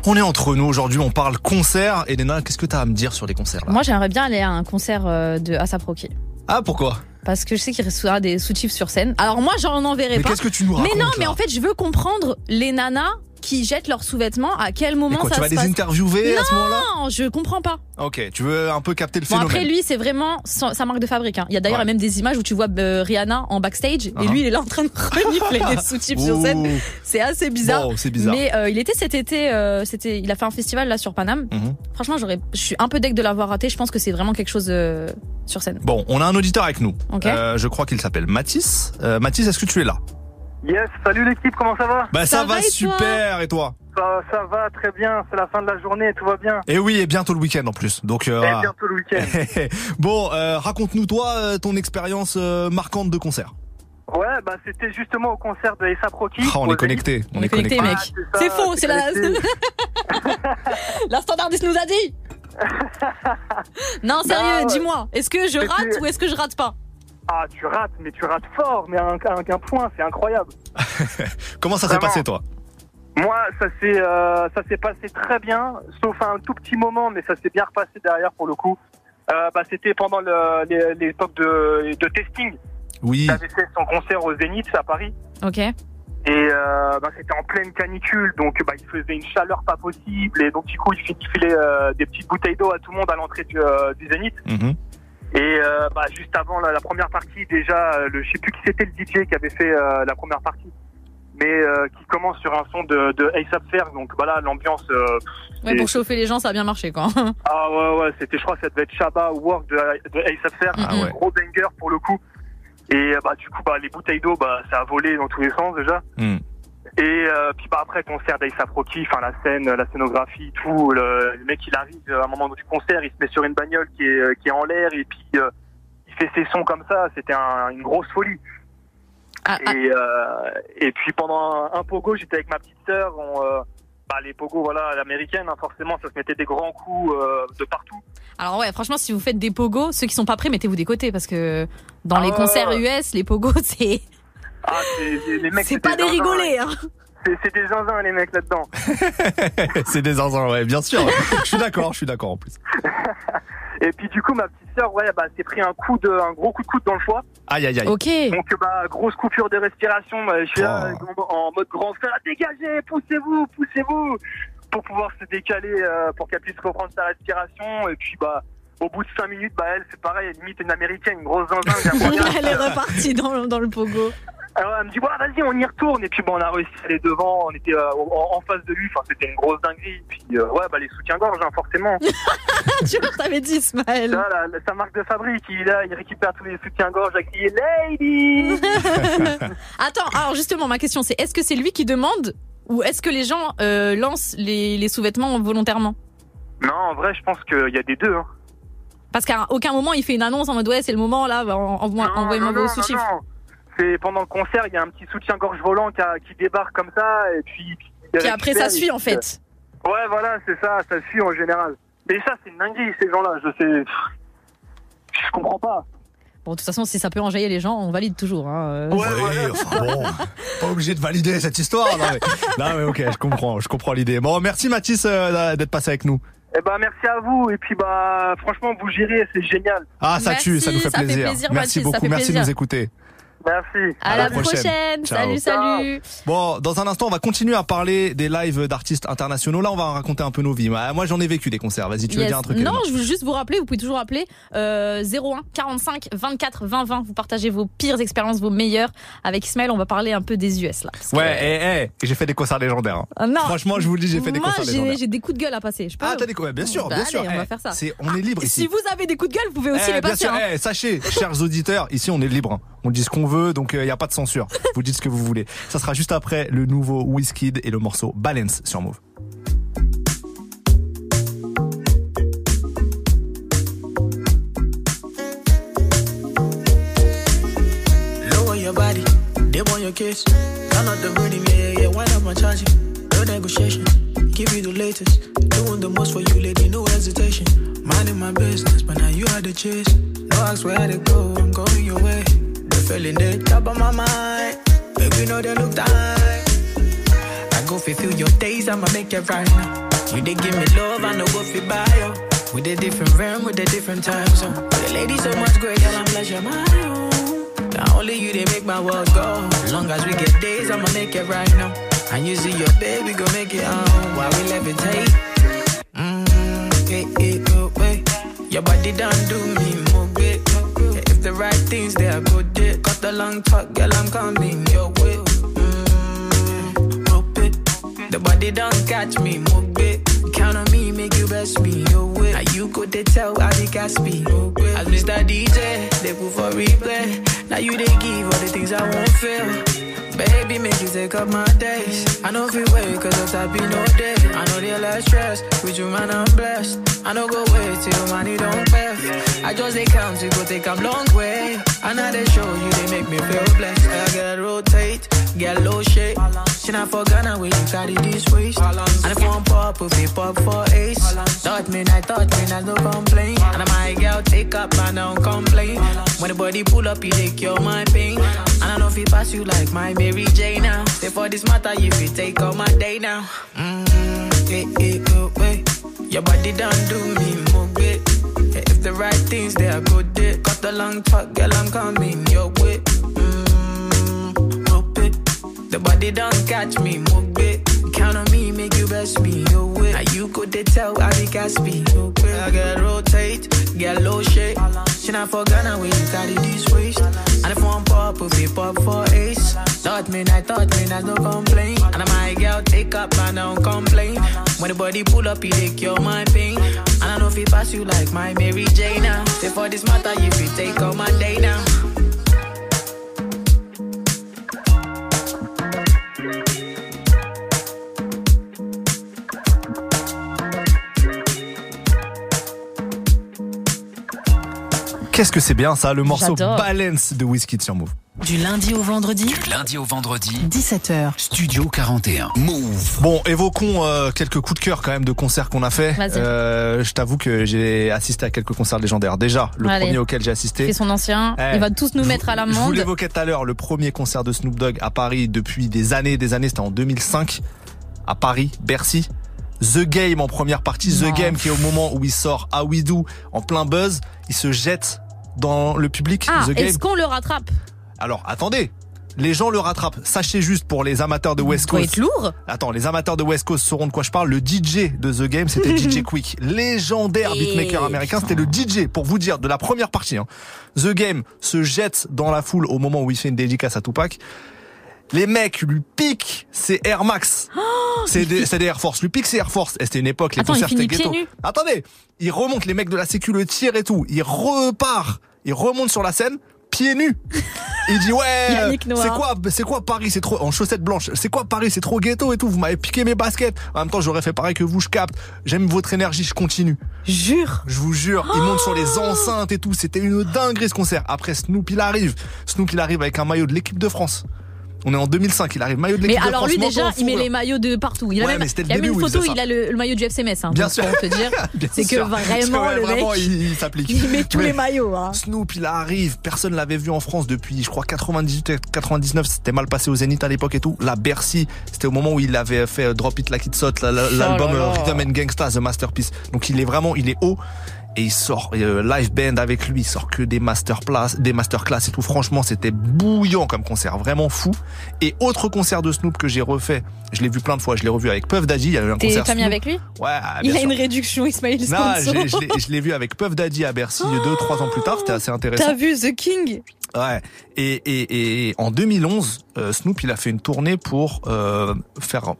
On est entre nous aujourd'hui, on parle concert. Elena, qu'est-ce que t'as à me dire sur les concerts là? Moi, j'aimerais bien aller à un concert euh, de Asap Rocky. Ah, pourquoi? Parce que je sais qu'il restera des sous-tifs sur scène. Alors moi, j'en enverrai Mais pas. qu'est-ce que tu nous Mais racontes, non, mais en fait, je veux comprendre les nanas qui jettent leurs sous-vêtements. À quel moment quoi, ça tu vas se les passe interviewer à ce moment-là? Non, je comprends pas. Ok, tu veux un peu capter le Bon phénomène. après lui c'est vraiment sa marque de fabrique. hein. Il y a d'ailleurs Ouais. même des images où tu vois euh, Rihanna en backstage et Uh-huh. lui il est là en train de renifler des sous-types sur scène. C'est assez bizarre. Bon, c'est bizarre. Mais euh, il était cet été, euh, c'était, il a fait un festival là sur Paname. Mhm. Franchement j'aurais, je suis un peu deck de l'avoir raté. Je pense que c'est vraiment quelque chose sur scène. Bon, on a un auditeur avec nous. Ok. Euh, je crois qu'il s'appelle Mathis. Mathis, est-ce que tu es là? Yes, salut l'équipe, comment ça va Bah ça, Ça va, va et toi super et toi ça, ça va très bien, c'est la fin de la journée, tout va bien. Et oui, et bientôt le week-end en plus. Donc euh, Et bientôt le week-end. bon, euh, raconte-nous toi euh, ton expérience euh, marquante de concert. Ouais, bah c'était justement au concert de A$AP Rocky. Ah, on est connecté, on, On est connecté mec. Ah, c'est faux, c'est la, la standardiste nous a dit. non sérieux, ouais. dis-moi, est-ce que je rate ou est-ce que je rate pas? Ah, tu rates, mais tu rates fort, mais à un, à un- point, c'est incroyable. Comment ça s'est passé toi Moi, ça s'est euh, ça s'est passé très bien, sauf un tout petit moment, mais ça s'est bien repassé derrière pour le coup. Euh, bah, c'était pendant l'époque de, de testing. Oui. Il avait fait son concert au Zénith à Paris. Ok. Et euh, bah, c'était en pleine canicule, donc bah, il faisait une chaleur pas possible. Et donc du coup, il filait euh, des petites bouteilles d'eau à tout le monde à l'entrée du, euh, du Zénith. Mhm. Et euh, bah, juste avant la, la première partie, déjà, euh, le, je sais plus qui c'était le DJ qui avait fait euh, la première partie, mais euh, qui commence sur un son de, de ASAP Ferg. Donc voilà, l'ambiance. euh, Ouais, pour chauffer les gens, ça a bien marché quoi. ah ouais ouais, c'était, je crois, que ça devait être Shabba ou Work de, de ASAP Ferg, Ah un ouais. gros banger pour le coup. Et bah du coup, bah les bouteilles d'eau, bah ça a volé dans tous les sens déjà. Hmm. Et euh, puis bah après concert d'Aïsap Rocky, enfin la scène, la scénographie, tout, le, le mec il arrive euh, à un moment du concert, il se met sur une bagnole qui est, euh, qui est en l'air et puis euh, il fait ses sons comme ça, c'était un- une grosse folie. Ah, Et, euh, et puis pendant un, un pogo, j'étais avec ma petite sœur, on, euh, bah, les pogos voilà, l'américaine, hein, forcément ça se mettait des grands coups euh, de partout. Alors ouais, franchement, si vous faites des pogos, ceux qui sont pas prêts, mettez-vous des côtés parce que dans Ah les concerts. US, les pogos, c'est Ah, c'est, c'est- les mecs, c'est pas des rigolés. Hein. C'est, c'est des zinzins les mecs là-dedans. C'est des zinzins, ouais, bien sûr. je suis d'accord, je suis d'accord en plus. Et puis du coup ma petite sœur, ouais, bah, s'est pris un coup de, un gros coup de coude dans le foie. Aïe, aïe, aïe. Ok. Donc bah grosse coupure de respiration, bah, je suis là Oh. en, en mode grand frère, dégagez, poussez-vous, poussez-vous, pour pouvoir se décaler, euh, pour qu'elle puisse reprendre sa respiration. Et puis bah au bout de 5 minutes, bah elle c'est pareil, limite une américaine, une grosse zinzin. Elle est repartie dans, le- dans le pogo. Alors elle me dit, ouais, vas-y, on y retourne. Et puis bon, on a réussi à aller devant, on était euh, en, en face de lui, enfin, c'était une grosse dinguerie. Puis euh, ouais, bah les soutiens-gorge, hein, forcément. tu vois, t'avais dit Ismaël. Là, la- la- sa marque de fabrique, il, il récupère tous les soutiens-gorge avec crié Lady Attends, alors justement, ma question c'est est-ce que c'est lui qui demande ou est-ce que les gens euh, lancent les, les sous-vêtements volontairement? Non, en vrai, je pense qu'il y a des deux. Hein. Parce qu'à aucun moment il fait une annonce en mode ouais c'est le moment là, envoie- envoyez-moi vos sous-chiffres. C'est pendant le concert, il y a un petit soutien-gorge volant qui, a- qui débarque comme ça, et puis. après ça suit en fait. Ouais, voilà, c'est ça, ça suit en général. Mais ça, c'est une dinguerie, ces gens-là, je sais. Je comprends pas. Bon, de toute façon, si ça peut enjailler les gens, on valide toujours. Hein. euh. Oui, enfin bon, pas obligé de valider cette histoire. Non mais, non, mais ok, je comprends, je comprends l'idée. Bon, merci Mathis euh, d'être passé avec nous. Eh ben, merci à vous, et puis bah, franchement, vous gérez, c'est génial. Ah, ça tue, ça nous fait ça fait plaisir. merci Mathis, ça beaucoup, fait merci de nous écouter. Merci. À, la prochaine. Salut, salut. Bon, dans un instant, on va continuer à parler des lives d'artistes internationaux. Là, on va raconter un peu nos vies. Moi, j'en ai vécu des concerts. Vas-y, tu veux Yes. dire un truc Non, je veux juste vous rappeler, vous pouvez toujours appeler euh, 01 45 24 20 20. Vous partagez vos pires expériences, vos meilleures. Avec Ismaël, on va parler un peu des US là. parce que- Ouais, eh, eh, j'ai fait des concerts légendaires. hein. Ah, non. Franchement, je vous le dis, j'ai fait des Moi, concerts j'ai légendaires. j'ai des coups de gueule à passer. Je peux Ah, t'as des coups, ouais, bien sûr, Bah, bien sûr. on va Eh, faire ça. c'est- on est libre ici. Si vous avez des coups de gueule, vous pouvez aussi Eh, les bien passer. sûr, hein. eh, sachez, chers auditeurs, ici on est libre. On dit ce qu'on veut, donc il n'y a pas de censure. Vous dites ce que vous voulez. Ça sera juste après le nouveau Wizkid et le morceau Balance sur Move. Your kiss. Turn up the rhythm, yeah, yeah, up my. No negotiation, give you the latest. Doing the most for you, lady, no hesitation. Minding my business, but now you had the chase. No ask where to go, feeling the top of my mind. Baby, know they look tight. I go fulfill your days, I'ma make it right now. You they give me love, I know what fi buy you. With a different realm, with a different time zone. The lady so much great, girl, I'm blessed, you're my own. Not only you, they make my world go. Long as we get days, I'ma make it right now. And you see your baby, go make it on while we levitate. Mm, hey, hey, oh, wait. Your body done do me more good. If the right things they are good. Cut the long talk, girl, I'm coming your way. Mm, rope it. The body don't catch me, move it. Count on me, make you best me, your way. Now you could they tell I be Caspi. As Mr. DJ, they put for replay. Now you they give all the things I won't feel. Baby, make you take up my days. I know if you wait, cause it's happy no day. I know they less stress, with you man I'm blessed. I know go wait till money don't pay. I just they count, you go take a long way. And now they show you, they make me feel blessed. I gotta rotate, get low shape. She not for Ghana where you carry this waist. And if one pop, if it pop for ace. Thought me, I thought me, I no complain. And I my girl take up, man, don't complain. When the body pull up, you take your my pain. And I know if it pass you like my Mary J now. Say for this matter, if you take all my day now. Mm, hey, hey, oh, wait. Your body done do me more good. If the right things they are good, it. Cut the long talk, girl, I'm coming your way. Mm, it. The body don't catch me, move it. Count on me, make you best me, your. Now you could they tell I be Caspi, okay. I gotta rotate, get low shape. She not for Ghana when you carry this waist. And if one pop, if it pop for ace. Thought me, I thought me, I no complain. And my girl take up, man, don't complain. When the body pull up, you they cure my pain. And I know if it pass you like my Mary J now. For this matter, you take all my day now. Qu'est-ce que c'est bien ça, le morceau. Balance de Wizkid sur Move. Du lundi au vendredi, Du lundi au vendredi, 17h. Studio 41. Move. Bon, évoquons euh, quelques coups de cœur quand même de concerts qu'on a fait. Vas-y. Euh, je t'avoue que j'ai assisté à quelques concerts légendaires. Déjà, le Allez. premier auquel j'ai assisté. Fait son ancien. Eh, Il va tous nous je mettre à vous- Je vous l'amende. l'évoquais tout à l'heure, le premier concert de Snoop Dogg à Paris depuis des années, des années, c'était en 2005 à Paris, Bercy. The Game en première partie, Non. The Game qui est au moment où il sort à We Do en plein buzz, il se jette dans le public. Ah, The Game. est-ce qu'on le rattrape? Alors attendez, Les gens le rattrapent. Sachez juste pour les amateurs de West Coast. être lourd. Attends, les amateurs de West Coast sauront de quoi je parle. Le DJ de The Game, c'était DJ Quick. Légendaire Et beatmaker américain, c'était le DJ, pour vous dire, de la première partie. hein. The Game se jette dans la foule au moment où il fait une dédicace à Tupac. Les mecs lui piquent ses Air Max. c'est des, c'est des Air Force. Lui piquent ses Air Force. Et c'était une époque, les Attends, concerts étaient ghetto. Attendez, il remonte, les mecs de la sécu le tirent et tout. Il repart, il remonte sur la scène, pieds nus. Il dit ouais, c'est quoi, c'est quoi Paris, c'est trop en chaussettes blanches. C'est quoi Paris, c'est trop ghetto et tout. Vous m'avez piqué mes baskets. En même temps, j'aurais fait pareil que vous. Je capte. J'aime votre énergie. Je continue. Jure. Je vous jure. Il monte sur les enceintes et tout. C'était une dinguerie ce concert. Après Snoop, il arrive. Snoop, il arrive avec un maillot de l'équipe de France. On est en 2005. Il arrive maillot de Mais l'équipe de alors France. lui déjà, il met les maillots de partout. Il a Ouais, même, mais il y a même une il photo, il a le, le maillot du FCMS. Hein, Bien donc, sûr. Pour te dire, c'est que vraiment Ouais, le vraiment, mec, il, il s'applique. il met tous Mais les maillots. Hein. Snoop, il arrive. Personne l'avait vu en France depuis, je crois, 98, 99. C'était mal passé au Zénith à l'époque et tout. La Bercy, c'était au moment où il avait fait euh, Drop It Like It's Hot, l'album Oh là. euh, Rhythm and Gangsta, The Masterpiece. Donc il est vraiment, il est haut. Et il sort euh, live band avec lui, il sort que des masterclass, des masterclass et tout. Franchement, c'était bouillant comme concert, vraiment fou. Et autre concert de Snoop que j'ai refait, je l'ai vu plein de fois, je l'ai revu avec Puff Daddy. Il y a eu un T'es concert. Snoop. avec lui? Ouais, Il bien a une réduction, Ismaël Non, l'ai- je l'ai vu avec Puff Daddy à Bercy deux, trois ans plus tard. C'était assez intéressant. T'as vu The King? Ouais. Et, et, et en 2011, euh, Snoop il a fait une tournée pour euh, faire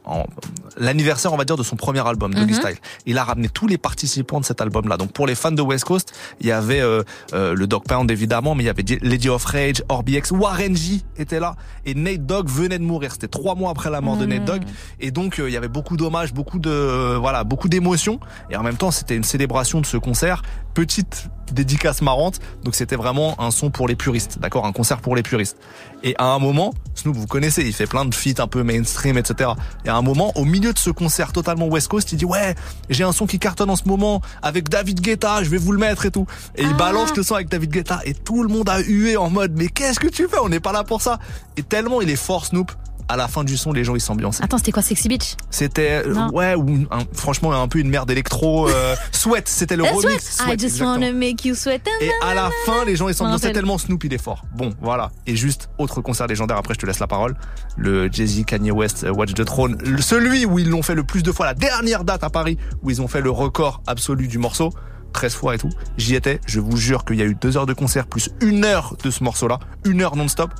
l'anniversaire, on va dire, de son premier album, Doggy Mhm. Style. Il a ramené tous les participants de cet album-là. Donc pour les fans de West Coast, il y avait euh, euh, le Dog Pound évidemment, mais il y avait Lady of Rage, Orbix, Warren G était là et Nate Dogg venait de mourir. C'était trois mois après la mort de Nate Dogg et donc euh, il y avait beaucoup d'hommages, beaucoup de voilà, beaucoup d'émotions et en même temps c'était une célébration de ce concert. Petite dédicace marrante. Donc c'était vraiment un son pour les puristes, d'accord, un concert pour les puristes. Et à un moment, Snoop, vous connaissez, il fait plein de feats un peu mainstream, etc. Et à un moment, au milieu de ce concert totalement West Coast, il dit ouais, j'ai un son qui cartonne en ce moment avec David Guetta, je vais vous le mettre et tout. Et il balance le son avec David Guetta et tout le monde a hué en mode mais qu'est-ce que tu fais? On n'est pas là pour ça. Et tellement il est fort Snoop. À la fin du son, les gens ils s'ambiançaient. Attends, c'était quoi Sexy Bitch? C'était euh, ouais ou un- franchement un peu une merde électro. Euh, Sweat, c'était le Eh, remix. sweat. I Sweat, just exactement. wanna make you sweat. Et à la fin, les gens ils s'ambiançaient tellement Snoop il est fort. Bon, voilà. Et juste autre concert légendaire. Après, je te laisse la parole. Le Jay-Z, Kanye West, euh, Watch the Throne. Celui où ils l'ont fait le plus de fois. La dernière date à Paris où ils ont fait le record absolu du morceau. 13 fois et tout. J'y étais. Je vous jure qu'il y a eu deux heures de concert plus une heure de ce morceau-là. Une heure non-stop.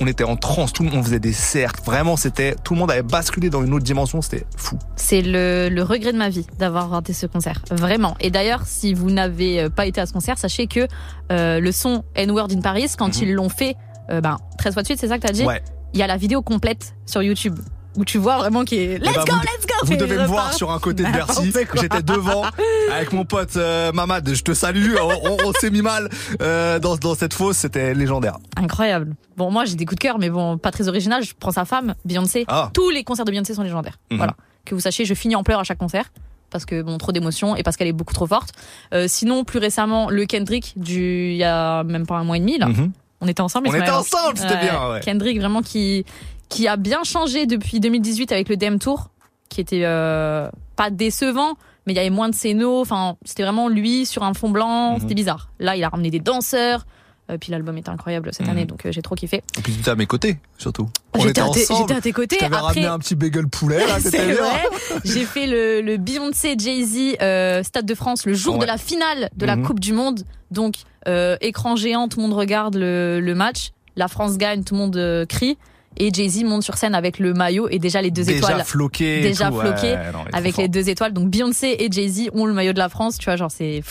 On était en transe. Tout le monde faisait des cercles. Vraiment, c'était, tout le monde avait basculé dans une autre dimension. C'était fou. C'est le, le regret de ma vie d'avoir raté ce concert. Vraiment. Et d'ailleurs, si vous n'avez euh, pas été à ce concert, sachez que euh, le son N-Word in Paris, quand ils l'ont fait, euh, ben, 13 fois de suite, c'est ça que t'as dit? Mhm. Ouais. Il y a la vidéo complète sur YouTube où tu vois vraiment qui est Let's Eh ben, go, vous- let's go Vous devez me voir sur un côté de Bercy. J'étais devant avec mon pote euh, Mamad. Je te salue. On, on- on s'est mis mal euh, dans, dans cette fosse. C'était légendaire. Incroyable. Bon, moi j'ai des coups de cœur, mais bon, pas très original. Je prends sa femme, Beyoncé. Ah. Tous les concerts de Beyoncé sont légendaires. Mhm. Voilà. Que vous sachiez, je finis en pleurs à chaque concert. Parce que bon, trop d'émotions et parce qu'elle est beaucoup trop forte. Euh, sinon, plus récemment, le Kendrick du il y a même pas un mois et demi là. Mhm. On était ensemble. On était ensemble, c'était bien, ouais. Kendrick vraiment qui qui a bien changé depuis 2018 avec le DM Tour, qui était euh, pas décevant, mais il y avait moins de scénos. Enfin, c'était vraiment lui sur un fond blanc. Mhm. C'était bizarre. Là, il a ramené des danseurs. Euh, puis l'album était incroyable cette Mhm. année, donc euh, j'ai trop kiffé. Et puis tu étais à mes côtés, surtout. J'étais à, tes- à côtés. T'avais ramené un petit bagel poulet. Là, c'est vrai. J'ai fait le, le Beyoncé Jay-Z euh, Stade de France le jour Ouais. de la finale de la Mhm. Coupe du Monde. Donc euh, écran géant, tout le monde regarde le, le match. La France gagne, tout le monde euh, crie. Et Jay-Z monte sur scène avec le maillot et déjà les deux Déjà étoiles. floqué Déjà ouais, floqué trop avec les deux étoiles. Donc Beyoncé et Jay-Z ont le maillot de la France. Tu vois, genre c'est.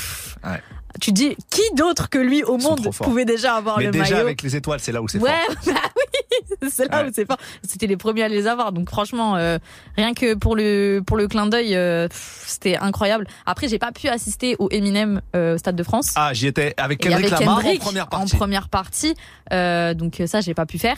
Ouais. Tu te dis qui d'autre que lui au monde pouvait déjà avoir Mais le déjà maillot avec les étoiles, c'est là où c'est Ouais, fort. bah oui, c'est là Ouais. où c'est fort. C'était les premiers à les avoir, donc franchement, euh, rien que pour le pour le clin d'œil, euh, c'était incroyable. Après, j'ai pas pu assister au Eminem euh, au Stade de France. Ah, j'y étais avec Kendrick Lamar Kendrick en première partie. en première partie. Donc ça, j'ai pas pu faire.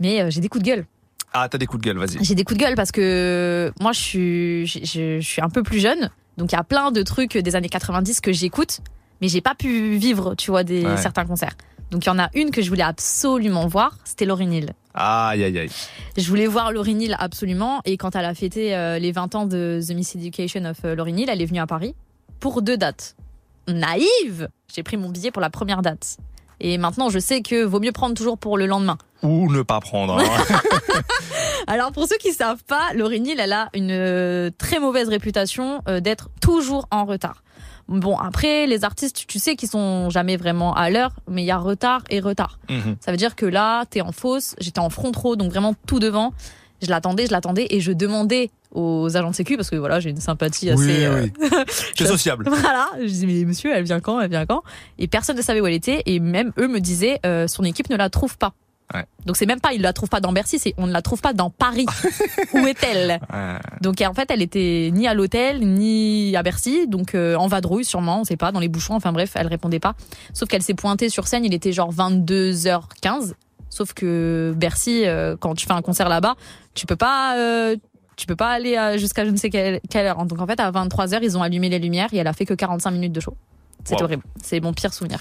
Mais euh, j'ai des coups de gueule. Ah, t'as des coups de gueule, vas-y. J'ai des coups de gueule parce que moi, je suis, je, je- je suis un peu plus jeune. Donc, il y a plein de trucs des années 90 que j'écoute, mais j'ai pas pu vivre, tu vois, des, Ouais. certains concerts. Donc, il y en a une que je voulais absolument voir, c'était Lauryn Hill. Aïe, aïe, aïe. Je voulais voir Lauryn Hill absolument. Et quand elle a fêté euh, les 20 ans de The Miss Education of euh, Lauryn Hill, elle est venue à Paris pour deux dates. Naïve J'ai pris mon billet pour la première date. Et maintenant, je sais que vaut mieux prendre toujours pour le lendemain. Ou ne pas prendre. hein. Alors pour ceux qui savent pas, Lauryn Hill, elle a une euh, très mauvaise réputation euh, d'être toujours en retard. Bon après les artistes, tu sais qu'ils sont jamais vraiment à l'heure, mais il y a retard et retard. Mhm. Ça veut dire que là, t'es en fausse, j'étais en front row, donc vraiment tout devant. Je l'attendais, je l'attendais et je demandais aux agents de sécu parce que voilà, j'ai une sympathie assez. Oui, euh, oui. C'est sociable. Voilà, je dis mais monsieur, elle vient quand, elle vient quand? Et personne ne savait où elle était et même eux me disaient euh, son équipe ne la trouve pas. Ouais. Donc c'est même pas ils la trouvent pas dans Bercy, c'est on ne la trouve pas dans Paris. où est-elle? Ouais. Donc en fait, elle était ni à l'hôtel ni à Bercy, donc euh, en vadrouille sûrement, on sait pas, dans les bouchons. Enfin bref, elle répondait pas. Sauf qu'elle s'est pointée sur scène, il était genre 22h15. Sauf que Bercy, euh, quand tu fais un concert là-bas, tu peux pas. euh, tu peux pas aller à- jusqu'à je ne sais quelle, quelle heure. Donc en fait, à 23h, ils ont allumé les lumières et elle a fait que 45 minutes de show. C'est Wow. horrible. C'est mon pire souvenir.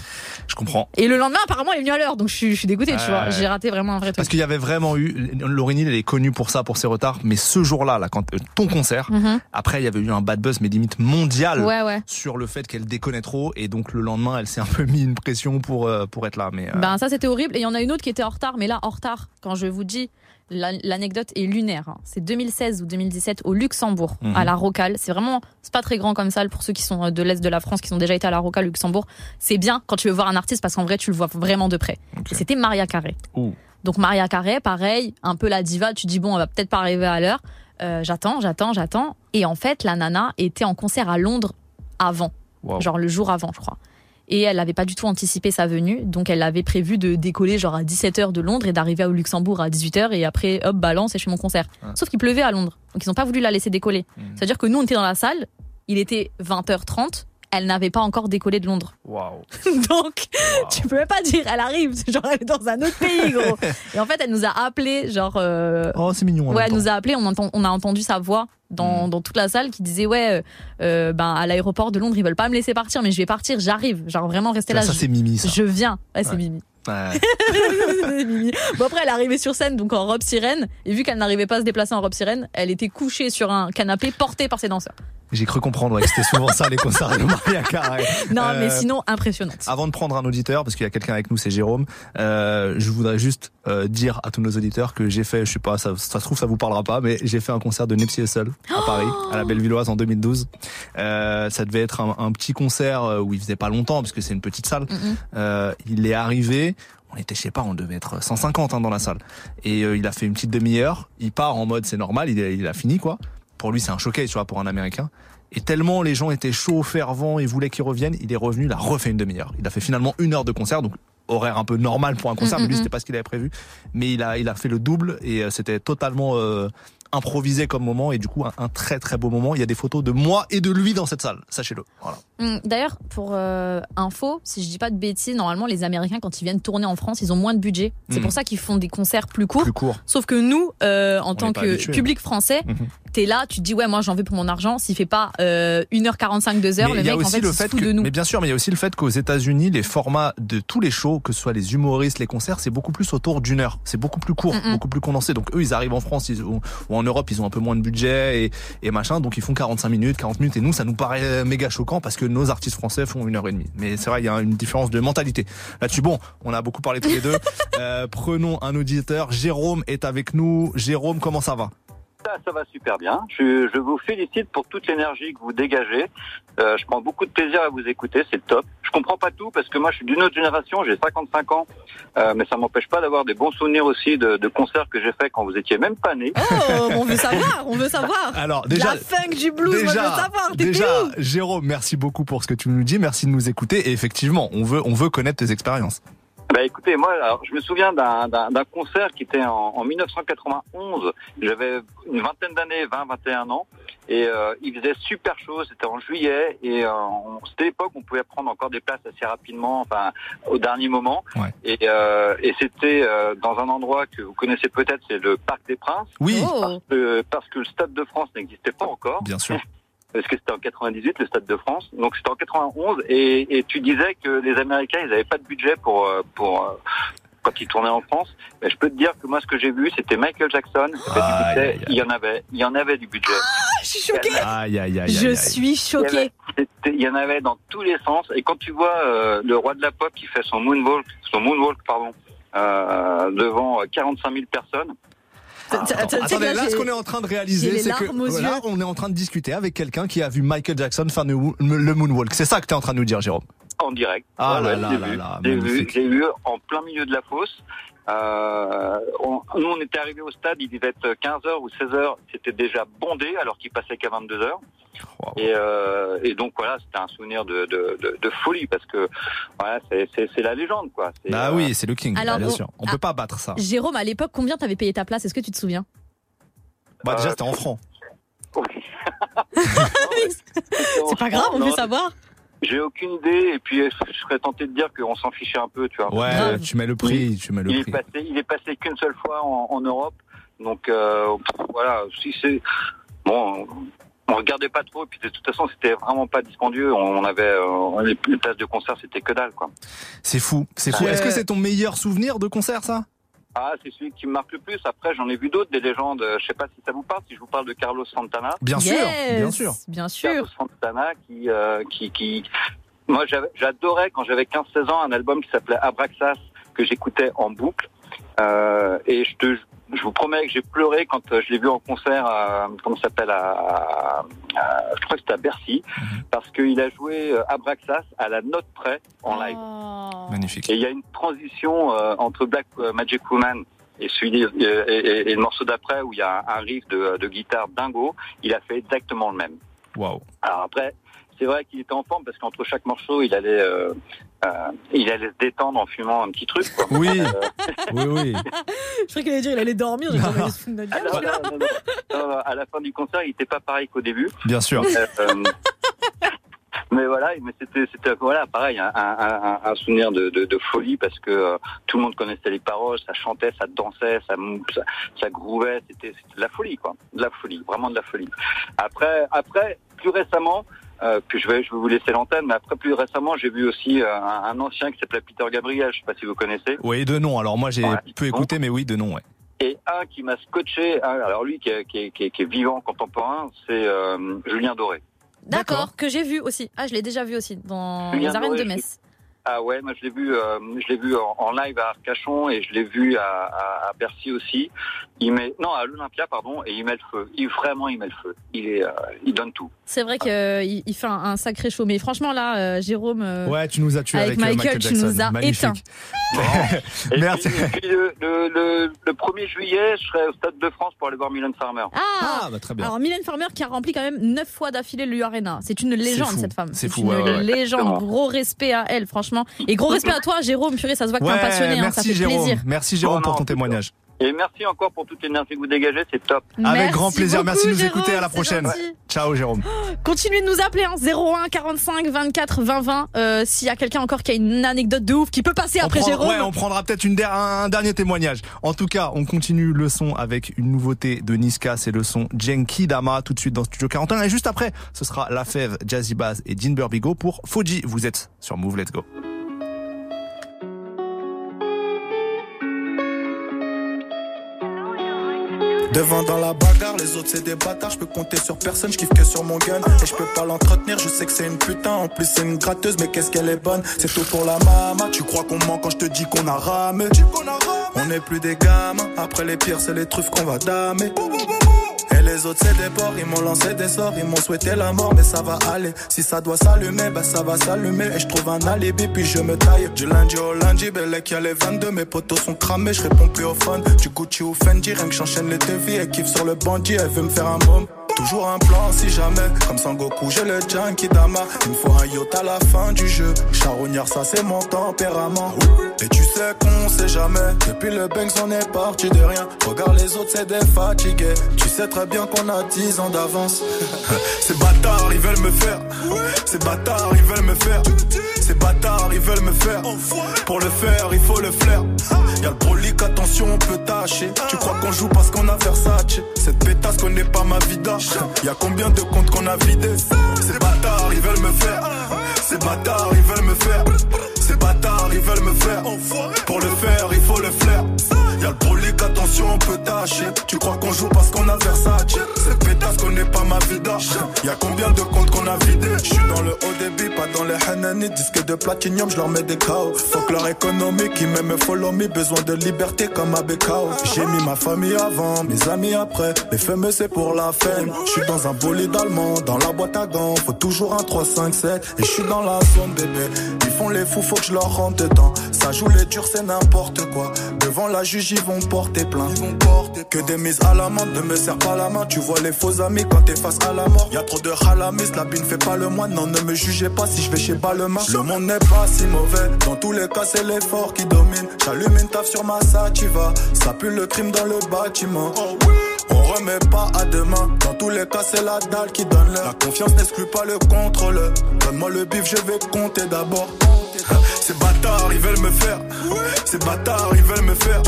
Je comprends. Et le lendemain, apparemment, elle est venue à l'heure. Donc je suis, je suis dégoûtée, tu vois. J'ai raté vraiment un vrai truc. Parce qu'il y avait vraiment eu, Lauryn Hill, elle est connue pour ça, pour ses retards, mais ce jour-là, là, quand euh, ton concert, Mhm. après il y avait eu un bad buzz, mais limite mondial, Ouais, ouais. sur le fait qu'elle déconnait trop, et donc le lendemain, elle s'est un peu mis une pression pour euh, pour être là. Mais euh, Ben ça c'était horrible et il y en a une autre qui était en retard mais là en retard quand je vous dis l'anecdote est lunaire hein. c'est 2016 ou 2017 au Luxembourg Mhm. à la Rocale. C'est vraiment c'est pas très grand comme salle pour ceux qui sont euh, de l'est de la France qui ont déjà été à la Rocale Luxembourg. C'est bien quand tu veux voir un artiste parce qu'en vrai tu le vois vraiment de près. C'était Maria Carré. Ouh. donc Maria Carré pareil un peu la diva tu dis bon on va peut-être pas arriver à l'heure. Euh, j'attends j'attends j'attends. Et en fait la nana était en concert à Londres avant. Wow. genre le jour avant je crois et elle n'avait pas du tout anticipé sa venue, donc elle avait prévu de décoller genre à 17h de Londres et d'arriver au Luxembourg à 18h et après hop balance et je fais mon concert. Sauf qu'il pleuvait à Londres, donc ils n'ont pas voulu la laisser décoller. C'est-à-dire que nous on était dans la salle, il était 20h30, elle n'avait pas encore décollé de Londres. Waouh. donc tu peux même pas dire elle arrive, genre elle est dans un autre pays gros. et en fait elle nous a appelé genre euh, Oh, c'est mignon. Ouais, elle nous a appelé, on, entend, on a entendu sa voix Mm. dans, dans toute la salle qui disait ouais, euh, euh, ben à l'aéroport de Londres ils veulent pas me laisser partir, mais je vais partir, j'arrive, genre vraiment rester là. Ça, c'est Mimi, ça. Je viens, ouais, c'est Ouais. Mimi. Ouais. C'est Mimi. Bon après elle est arrivée sur scène donc en robe sirène et vu qu'elle n'arrivait pas à se déplacer en robe sirène, elle était couchée sur un canapé portée par ses danseurs. J'ai cru comprendre ouais, que c'était souvent ça les concerts de Maria Carré. Non Euh, mais sinon impressionnante. Avant de prendre un auditeur, parce qu'il y a quelqu'un avec nous, c'est Jérôme, euh, je voudrais juste euh, dire à tous nos auditeurs que j'ai fait, je sais pas, ça, ça se trouve ça vous parlera pas, mais j'ai fait un concert de Nipsey Hussle à Paris, à la Bellevilloise en 2012. Euh, ça devait être un, un petit concert euh, où il faisait pas longtemps, parce que c'est une petite salle. Euh, il est arrivé, on était, je sais pas, on devait être 150 hein, dans la salle. Et euh, il a fait une petite demi-heure, il part en mode c'est normal, il, a- il a fini quoi. Pour lui c'est un showcase, tu vois, pour un Américain. Et tellement les gens étaient chauds, fervents et voulaient qu'il revienne, il est revenu, il a refait une demi-heure. Il a fait finalement une heure de concert, donc horaire un peu normal pour un concert, Mm, mais lui mm, c'était pas ce qu'il avait prévu. Mais il a, il a fait le double et euh, c'était totalement euh, improvisé comme moment et du coup un, un très très beau moment. Il y a des photos de moi et de lui dans cette salle, sachez-le. Voilà. Hum, D'ailleurs, pour euh, info, si je dis pas de bêtises, normalement les Américains quand ils viennent tourner en France, ils ont moins de budget. C'est pour ça qu'ils font des concerts plus courts. Plus court. Sauf que nous, euh, en tant que habitués. public français, Mhm. T'es là, tu te dis ouais moi j'en veux pour mon argent. S'il fait pas euh, 1h45, 2h, Mais le il y a mec en fait le il se fait fout que, de nous. mais bien sûr, mais il y a aussi le fait qu'aux États-Unis, les formats de tous les shows, que ce soit les humoristes, les concerts, c'est beaucoup plus autour d'une heure. C'est beaucoup plus court, beaucoup plus condensé. Donc eux, ils arrivent en France ils, ou, ou en Europe, ils ont un peu moins de budget et, et machin, donc ils font 45 minutes, 40 minutes. Et nous, ça nous paraît méga choquant parce que nos artistes français font une heure et demie. Mais c'est vrai, il y a une différence de mentalité. Là-dessus, bon, on a beaucoup parlé tous les deux. Euh, prenons un auditeur. Jérôme est avec nous. Jérôme, comment ça va? Ça, ça va super bien. Je, je vous félicite pour toute l'énergie que vous dégagez. Euh, je prends beaucoup de plaisir à vous écouter, c'est top. Je comprends pas tout parce que moi je suis d'une autre génération, j'ai 55 ans, euh, mais ça m'empêche pas d'avoir des bons souvenirs aussi de, de concerts que j'ai fait quand vous étiez même pas né. Oh, on veut savoir, on veut savoir. Alors déjà, la funk du blues, moi je veux savoir. Déjà, Jérôme, merci beaucoup pour ce que tu nous dis, merci de nous écouter. Et effectivement, on veut, on veut connaître tes expériences. Bah écoutez, moi, alors, je me souviens d'un d'un- d'un concert qui était en, en 1991. J'avais une vingtaine d'années, 20, 21 ans, et euh, il faisait super chaud. C'était en juillet, et euh, c'était l'époque où on pouvait prendre encore des places assez rapidement, enfin au dernier moment. Et, euh, et c'était euh, dans un endroit que vous connaissez peut-être, c'est le Parc des Princes. Oui. Parce que, parce que le Stade de France n'existait pas encore. Bien sûr. Parce que c'était en 98, le Stade de France. Donc c'était en 91. Et, et tu disais que les Américains, ils n'avaient pas de budget pour, euh, pour euh, quand ils tournaient en France. Mais je peux te dire que moi, ce que j'ai vu, c'était Michael Jackson. Il y. Il en avait, il y en avait du budget. suis choquée. Aïe. Je suis Il y, choquée. avait, il y en avait dans tous les sens. Et quand tu vois euh, le roi de la pop qui fait son moonwalk, son moonwalk pardon, euh, devant euh, 45 000 personnes. Attends, attendez, là, ce qu'on est en train de réaliser, c'est que voilà, yeux. on est en train de discuter avec quelqu'un qui a vu Michael Jackson faire le moonwalk. C'est ça que tu es en train de nous dire, Jérôme? en direct. Ah Ouais, là là là là, j'ai vu, vu en plein milieu de la fosse. Euh, on- nous, on était arrivés au stade, il devait être 15h ou 16h, c'était déjà bondé alors qu'il passait qu'à 22h. Et, euh, et donc voilà, c'était un souvenir de, de, de, de folie parce que voilà, c'est, la légende quoi. Bah euh, oui, c'est le king, Alors, bien on- sûr. On peut pas battre ça. Jérôme, à l'époque, combien t'avais payé ta place? Est-ce que tu te souviens? Bah déjà, c'était en francs. C'est pas grave, on Non, veut savoir. J'ai aucune idée et puis je serais tenté de dire qu'on s'en fichait un peu, tu vois. Ouais, tu mets le prix, tu mets le il prix. est passé, il est passé qu'une seule fois en, en Europe, donc euh, voilà. Si c'est bon, on regardait pas trop. Et puis de toute façon, c'était vraiment pas dispendieux. On, avait euh, les, les places de concert, c'était que dalle, quoi. C'est fou, c'est fou. Ouais. Est-ce que c'est ton meilleur souvenir de concert, ça? Ah, c'est celui qui me marque le plus. Après, j'en ai vu d'autres, des légendes. euh, Je sais pas si ça vous parle. Si je vous parle de Carlos Santana. Bien sûr, bien sûr. Bien sûr. Carlos Santana qui, euh, qui, qui, moi j'avais- j'adorais quand j'avais 15-16 ans un album qui s'appelait Abraxas que j'écoutais en boucle. Euh, et je te, je vous promets que j'ai pleuré quand euh, je l'ai vu en concert, à, comment ça s'appelle, à, à- à- je crois que c'était à Bercy, parce qu'il a joué euh, Abraxas à la note près en live. Magnifique. Et il y a une transition euh, entre Black Magic Woman et, celui, et, et- et le morceau d'après où il y a un riff de, de guitare dingo. Il a fait exactement le même. Waouh. Alors après, c'est vrai qu'il était en forme parce qu'entre chaque morceau, il allait, euh, euh, il allait se détendre en fumant un petit truc. Quoi. Oui, Euh, oui, oui. Je croyais qu'il allait dire il allait dormir. Dit, non, non, non, à la fin du concert, il était pas pareil qu'au début. Bien sûr. Euh, euh, mais voilà, mais c'était, c'était voilà, pareil, un, un, un- un souvenir de, de, de folie parce que euh, tout le monde connaissait les paroles, ça chantait, ça dansait, ça, ça, ça grouvait, c'était, c'était de la folie, quoi, de la folie, vraiment de la folie. Après, après, plus récemment. Euh, que je vais, je vais vous laisser l'antenne, mais après plus récemment, j'ai vu aussi euh, un, un ancien qui s'appelait Peter Gabriel, je sais pas si vous connaissez. Oui, de nom. Alors moi, j'ai peu écouté, mais oui, de nom, ouais. Et un qui m'a scotché, un- alors lui qui est, qui est, qui est, qui est vivant, contemporain, c'est euh, Julien Doré. D'accord, que j'ai vu aussi. Ah, je l'ai déjà vu aussi dans Julien les arènes Doré, de je Metz. Ah ouais, moi je l'ai vu, euh, je l'ai vu en, en live à Arcachon et je l'ai vu à, à, à Bercy aussi. Il met, non à l'Olympia pardon, et il met le feu. Il vraiment il met le feu. Il est, euh, il donne tout. C'est vrai qu'il il fait un, un sacré show. Mais franchement, là, euh, Jérôme. euh, Ouais, tu nous as tué avec, avec euh, Michael, tu nous as Magnifique. Et Merci. puis, et puis le, le, le, le 1er juillet, je serai au Stade de France pour aller voir Mylène Farmer. Ah, bah, très bien. Alors Mylène Farmer qui a rempli quand même neuf fois d'affilée le Arena. C'est une légende fou. cette femme. C'est fou, une ouais, ouais, ouais. légende. Exactement. Gros respect à elle, franchement. Et gros respect à toi, Jérôme. Purée, ça se voit que t'es un Ouais, passionné. hein, ça merci fait Jérôme. plaisir. Merci Jérôme Oh, pour non, ton témoignage. Et merci encore pour toute l'énergie que vous dégagez, c'est top. Avec grand plaisir. Merci de nous Jérôme, écouter. À la prochaine. gentil. Ciao Jérôme. Continuez de nous appeler hein, 01 45 24 20 20 euh, s'il y a quelqu'un encore qui a une anecdote de ouf qui peut passer On après prend- Jérôme. ouais, on prendra peut-être une un, un dernier témoignage. En tout cas, on continue le son avec une nouveauté de Niska, c'est le son Genki Dama tout de suite dans Studio 41 et juste après, ce sera La Fève, Jazzy Bass et Dean Burbigo pour Foji. Vous êtes sur Move, let's go. Devant dans la bagarre, les autres c'est des bâtards, je peux compter sur personne, je kiffe que sur mon gun. Et je peux pas l'entretenir, je sais que c'est une putain, en plus c'est une gratteuse, mais qu'est-ce qu'elle est bonne? C'est tout pour la mama, tu crois qu'on ment quand je te dis qu'on a ramé? On n'est plus des gamins, après les pires c'est les truffes qu'on va damer les autres c'est des porcs, ils m'ont lancé des sorts, ils m'ont souhaité la mort, mais ça va aller. Si ça doit s'allumer, bah ça va s'allumer. Et je trouve un alibi, puis je me taille. Du lundi au lundi, belle qui a les 22, mes potos sont cramés, je réponds plus au phone. Du Gucci ou Fendi, rien que j'enchaîne les devis, elle kiffe sur le bandit, elle veut me faire un môme. Toujours un plan si jamais, comme Sangoku, j'ai le Dama. Il me faut un yacht à la fin du jeu. Charognard, ça c'est mon tempérament. Et tu sais qu'on sait jamais, depuis le Banks on est parti de rien. Regarde les autres, c'est des fatigués. Tu sais très bien qu'on a 10 ans d'avance. Ces bâtards, ils veulent me faire. Ces bâtards, ils veulent me faire. Ces bâtards, ils veulent me faire. Pour le faire, il faut le flair. Y'a le brolic, attention, on peut tâcher. Tu crois qu'on joue parce qu'on a Versace. Cette pétasse connaît pas ma vida. Y'a combien de comptes qu'on a vidés Ces bâtards, ils veulent me faire. Ces bâtards, ils veulent me faire. Ces bâtards, ils veulent me faire. Pour le faire, il faut le flair. Le on peut tâcher. Tu crois qu'on joue parce qu'on a Versace? Cette pétasse connaît pas ma vida. Y a combien de comptes qu'on a vidé Je suis dans le haut débit, pas dans les Hanani. Disque de platinium, je leur mets des chaos. Faut que leur économie qui m'aime follow me. Besoin de liberté comme à Bekao. J'ai mis ma famille avant, mes amis après. Les fameux c'est pour la fame. Je suis dans un bolide allemand, dans la boîte à gants. Faut toujours un 3, 5, 7. Et je suis dans la zone bébé. Ils font les fous, faut que je leur rentre dedans. Ça joue les durs, c'est n'importe quoi. Devant la juge, ils vont porter plainte. Que des mises à la main, ne me serre pas la main. Tu vois les faux amis quand t'es face à la mort. Y a trop de halamis, la bine fait pas le moine. Non, ne me jugez pas si je vais chez Balmain. Le monde n'est pas si mauvais. Dans tous les cas, c'est l'effort qui domine. J'allume une taf sur ma sativa. Ça pue le crime dans le bâtiment. On remet pas à demain. Dans tous les cas, c'est la dalle qui donne l'heure. La confiance n'exclut pas le contrôle. Donne-moi le bif, je vais compter d'abord. Ces bâtards, ils veulent me faire. Ces bâtards, ils veulent me faire.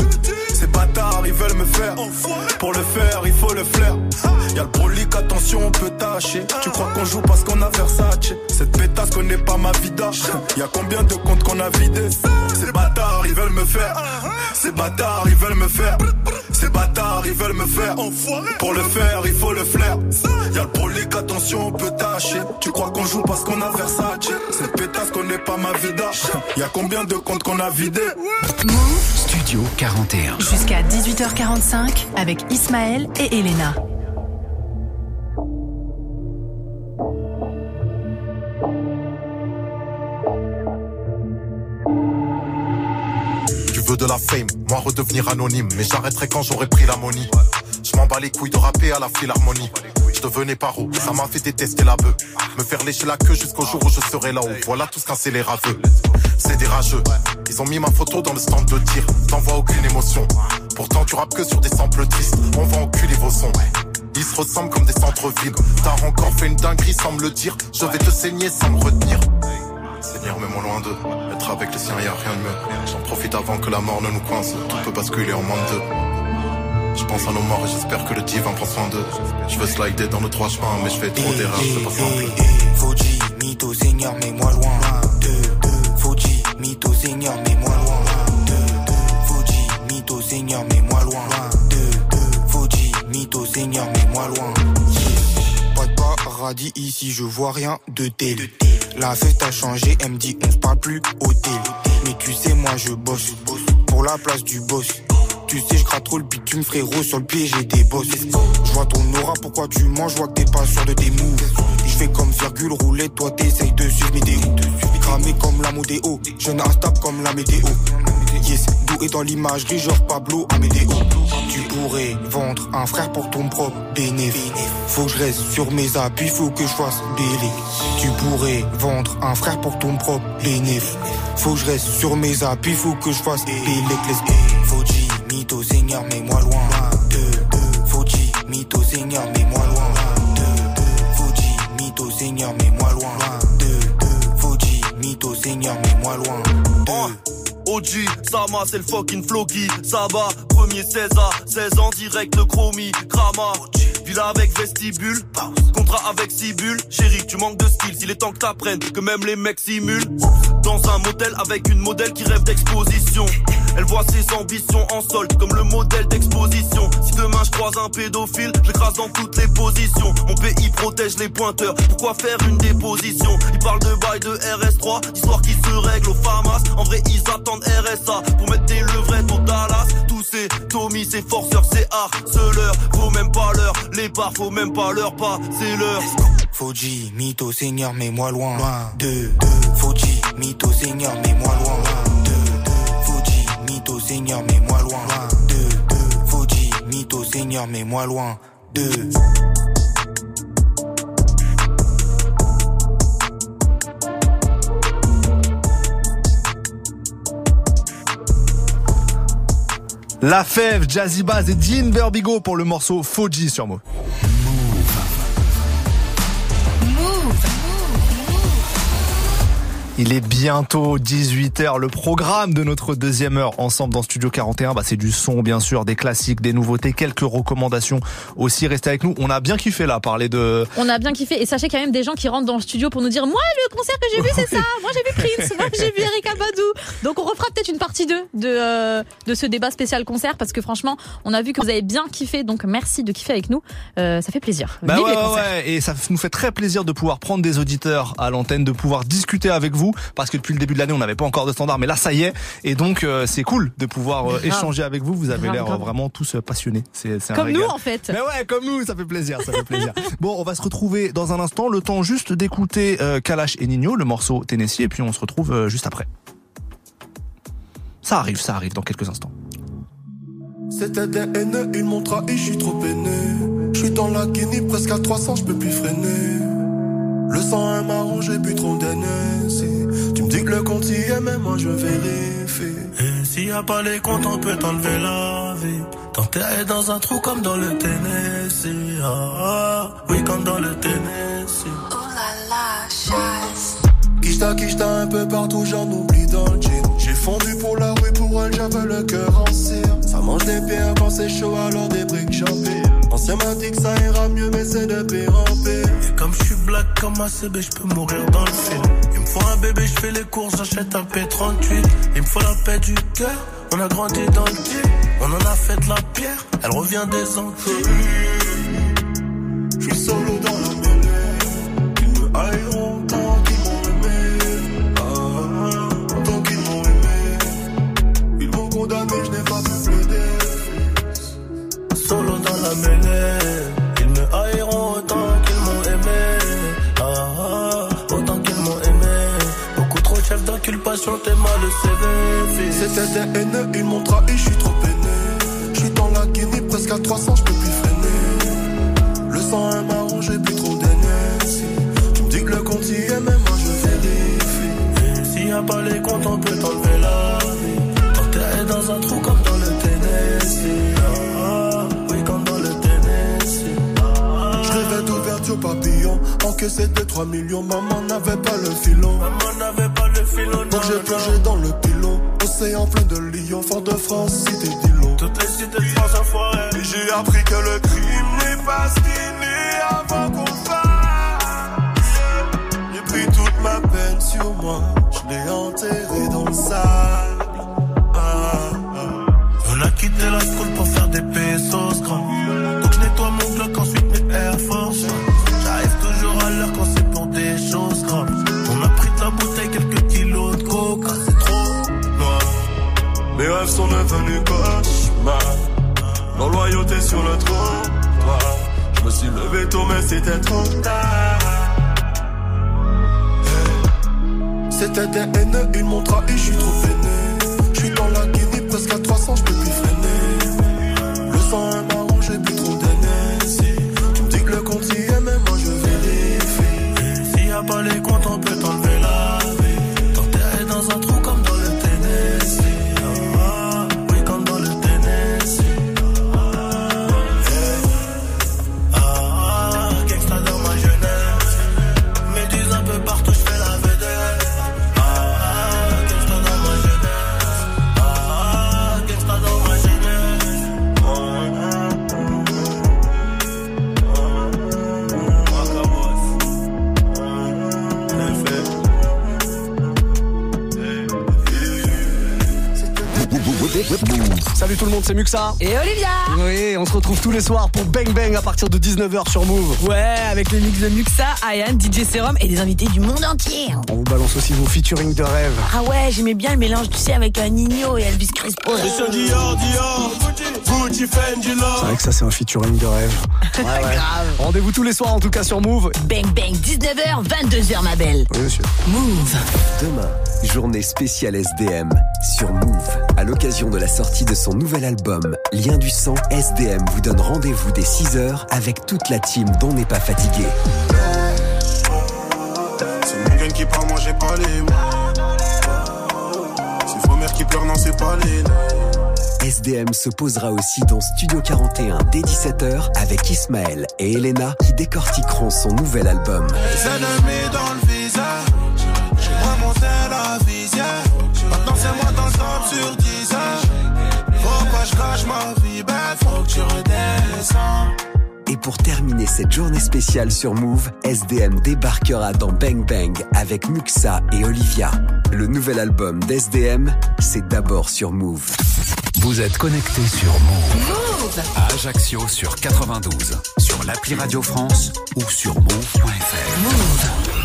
Ces bâtards, ils veulent me faire. Pour le faire, il faut le flair. Y'a le brolic, attention, on peut tâcher. Tu crois qu'on joue parce qu'on a Versace? Cette pétasse connaît pas ma vida. Y'a combien de comptes qu'on a vidé Ces bâtards, ils veulent me faire. Ces bâtards, ils veulent me faire. Ces bâtards, ils veulent me faire. Pour le faire, il faut le flair. Y'a le brolic, attention, on peut tâcher. Tu crois qu'on joue parce qu'on a Versace? Cette pétasse connaît pas ma vida. Y'a combien de comptes qu'on a vidé Studio 41. Jusqu'à 18h45 avec Ismaël et Elena. De la fame, moi redevenir anonyme, mais j'arrêterai quand j'aurai pris l'ammonie. Je m'en bats les couilles de rapper à la philharmonie. Je devenais paro, ça m'a fait détester la bœuf. Me faire lécher la queue jusqu'au jour où je serai là-haut. Voilà tout ce qu'un les raveux. C'est des rageux. Ils ont mis ma photo dans le stand de tir. T'envoies aucune émotion. Pourtant tu rappes que sur des samples tristes. On va enculer vos sons. Ils se ressemblent comme des centres-villes. T'as encore fait une dinguerie sans me le dire. Je vais te saigner sans me retenir. Mets-moi loin d'eux. Être avec les siens, y a rien de mieux. J'en profite avant que la mort ne nous coince. Tout peut basculer en moins de deux. Je pense à nos morts et j'espère que le divin prend soin d'eux. Je veux slider dans le droit chemin, mais je fais trop d'erreurs, c'est pas simple. Fauji, mytho, seigneur, mets-moi loin. Deux, deux. Fauji, mytho, seigneur, mets-moi loin. Deux, deux. Fauji, mytho, seigneur, mets-moi loin. Deux, deux. Fauji, mytho, seigneur, mets-moi loin. Pas de paradis ici, je vois rien de tel. La fête a changé, elle me dit on parle plus hôtel. Mais tu sais, moi je bosse pour la place du boss. Tu sais, je gratte trop le bitume, frérot. Sur le pied, j'ai des bosses. Je vois ton aura, pourquoi tu mens? Je vois que t'es pas sûr de tes moves. Je fais comme virgule roulette, toi t'essayes de suivre mes déos. Cramé comme la modéo, jeune instable comme la météo. Yes, doué dans l'imagerie, genre Pablo Amédéo. Tu pourrais vendre un frère pour ton propre bénéfice. Faut que je reste sur mes appuis, faut que je fasse bélé. Tu pourrais vendre un frère pour ton propre bénéfice. Faut que je reste sur mes appuis, faut que je fasse bélé. Fauji, mytho, seigneur, mets-moi loin. Deux, deux. Fauji, mytho, seigneur, mets-moi loin. Deux, deux. Fauji, mytho, seigneur, mets-moi loin. Deux, deux. Fauji, mytho, seigneur, mets-moi loin. Deux. OG, Sama, c'est le fucking Floki. Ça va, premier 16 à 16 ans, direct le chromie. Krama, avec vestibule. Contrat avec Cibule. Chérie, tu manques de style. Il est temps que t'apprennes que même les mecs simulent. Dans un motel avec une modèle qui rêve d'exposition. Elle voit ses ambitions en solde comme le modèle d'exposition. Si demain je croise un pédophile, je l'écrase dans toutes les positions. Mon pays protège les pointeurs. Pourquoi faire une déposition? Ils parlent de bail de RS3, histoire qui se règle aux FAMAS. En vrai, ils attendent RSA pour mettre des levrettes au Dallas. Tous ces Tommy, ces forceurs, c'est harceleurs. Les barres, faut même pas leur pas, c'est leur. Fauji, mytho, seigneur, mets-moi loin. Deux, deux. Fauji, mytho, seigneur, mets-moi loin. Deux, deux. Fauji, mytho, seigneur, mets-moi loin. Deux, deux. Fauji, mytho, seigneur, mets-moi loin. Deux. La Fève, Jazzy Bass et Dean Berbigo pour le morceau Foji sur Mo. Il est bientôt 18h. Le programme de notre deuxième heure ensemble dans Studio 41, bah, c'est du son, bien sûr, des classiques, des nouveautés, quelques recommandations aussi. Restez avec nous. On a bien kiffé là, parler de... On a bien kiffé. Et sachez qu'il y a même des gens qui rentrent dans le studio pour nous dire Moi, le concert que j'ai vu, c'est ça. Moi, j'ai vu Prince. Moi, j'ai vu Erika Badou. Donc, on refera peut-être une partie 2 de, euh, de ce débat spécial concert parce que franchement, on a vu que vous avez bien kiffé. Donc, merci de kiffer avec nous. Euh, ça fait plaisir. Bah ouais, ouais. Et ça nous fait très plaisir de pouvoir prendre des auditeurs à l'antenne, de pouvoir discuter avec vous, parce que depuis le début de l'année, on n'avait pas encore de standard, mais là, ça y est. Et donc, euh, c'est cool de pouvoir euh, échanger avec vous. Vous avez l'air euh, vraiment tous passionnés. C'est Comme nous, en fait. Mais ouais, comme nous, ça fait plaisir, ça fait plaisir. Bon, on va se retrouver dans un instant. Le temps juste d'écouter euh, Kalash et Nino, le morceau Tennessee, et puis on se retrouve euh, juste après. Ça arrive, ça arrive dans quelques instants. C'était des haineux, ils m'ont trahi, je suis trop peiné. Je suis dans la Guinée, presque à 300, je peux plus freiner. Le sang est marron, j'ai bu trop d'Hennessy. Tu me dis que le compte y est, mais moi je vérifie. Et s'il y a pas les comptes, on peut t'enlever la vie. T'enterrer dans un trou comme dans le Tennessee. Ah, ah, oui, comme dans le Tennessee. Oh la la, chasse. Kishta, kishta un peu partout, j'en oublie dans le jean. J'ai fondu pour la rue, pour elle, j'avais le cœur en cire. Ça mange des pierres quand c'est chaud, alors des briques j'empile. Ancien m'a dit que ça ira mieux, mais c'est de pire en pire. Et comme je suis black comme un CB, je peux mourir dans le film. Il me faut un bébé, je fais les courses, j'achète un P38. Il me faut la paix du cœur, on a grandi dans le pied. On en a fait de la pierre, elle revient des Antilles. Je suis solo dans la mêlée. Ils me haïront tant mêlée, ils me haïront autant qu'ils m'ont aimé. Ah, ah, autant qu'ils m'ont aimé. Beaucoup trop de chefs d'inculpation, t'es mal le CV. C'était des haineux, ils m'ont trahi, je suis trop peiné. Je suis dans la Guinée, presque à 300, je peux plus freiner. Le sang est marron, j'ai bu trop d'Hennessy. Tu me dis que le compte y est, mais moi je vérifie. S'il y a pas les comptes, on peut t'enlever la vie. Dans un trou comme dans le Tennessee. Papillon, encaissé 2-3 millions, maman n'avait pas le filon. Maman n'avait pas le filon, Donc j'ai plongé dans le pilon, océan plein de lions, fort de France, cité d'Ilon. Toutes les cités de France. Et j'ai appris que le crime n'est pas fini avant qu'on fasse. J'ai pris toute ma peine sur moi, je l'ai enterré dans le sable. Ah, ah. On a quitté la school pour faire des pesos grands. Rêves sont devenus cauchemars. Non loyauté sur le trottoir. Je me suis levé tôt, mais c'était trop tard. C'était des haineux, ils m'ont trahi, je suis trop peiné. C'est Muxa. Et Olivia Oui, on se retrouve tous les soirs pour Bang Bang à partir de 19h sur Move. Ouais, avec le mix de Muxa, Ayan, DJ Serum et des invités du monde entier. On vous balance aussi vos featuring de rêve. Ah ouais, j'aimais bien le mélange, tu sais, avec un Nino et Elvis Crespo. C'est vrai que ça c'est un featuring de rêve. Ouais, ouais. Grave. Rendez-vous tous les soirs en tout cas sur Move. Bang bang, 19h, 22h ma belle. Oui monsieur. Move. Demain, journée spéciale SDM sur Move. À l'occasion de la sortie de son nouvel album, Lien du sang, SDM vous donne rendez-vous dès 6h avec toute la team dont n'est pas fatigué. C'est mon gun qui parle, moi j'ai pas les mots. C'est vos mères qui pleurent, non, c'est pas les. SDM se posera aussi dans Studio 41 dès 17h avec Ismaël et Elena qui décortiqueront son nouvel album. Les ennemis dans le sur 10 heures. Pourquoi je gâche ma vie, ben faut que tu redescends. Et pour terminer cette journée spéciale sur Move, SDM débarquera dans Bang Bang avec Muxa et Olivia. Le nouvel album d'SDM, c'est d'abord sur Move. Vous êtes connecté sur Move. À Ajaccio sur 92, sur l'appli Radio France ou sur move.fr. Move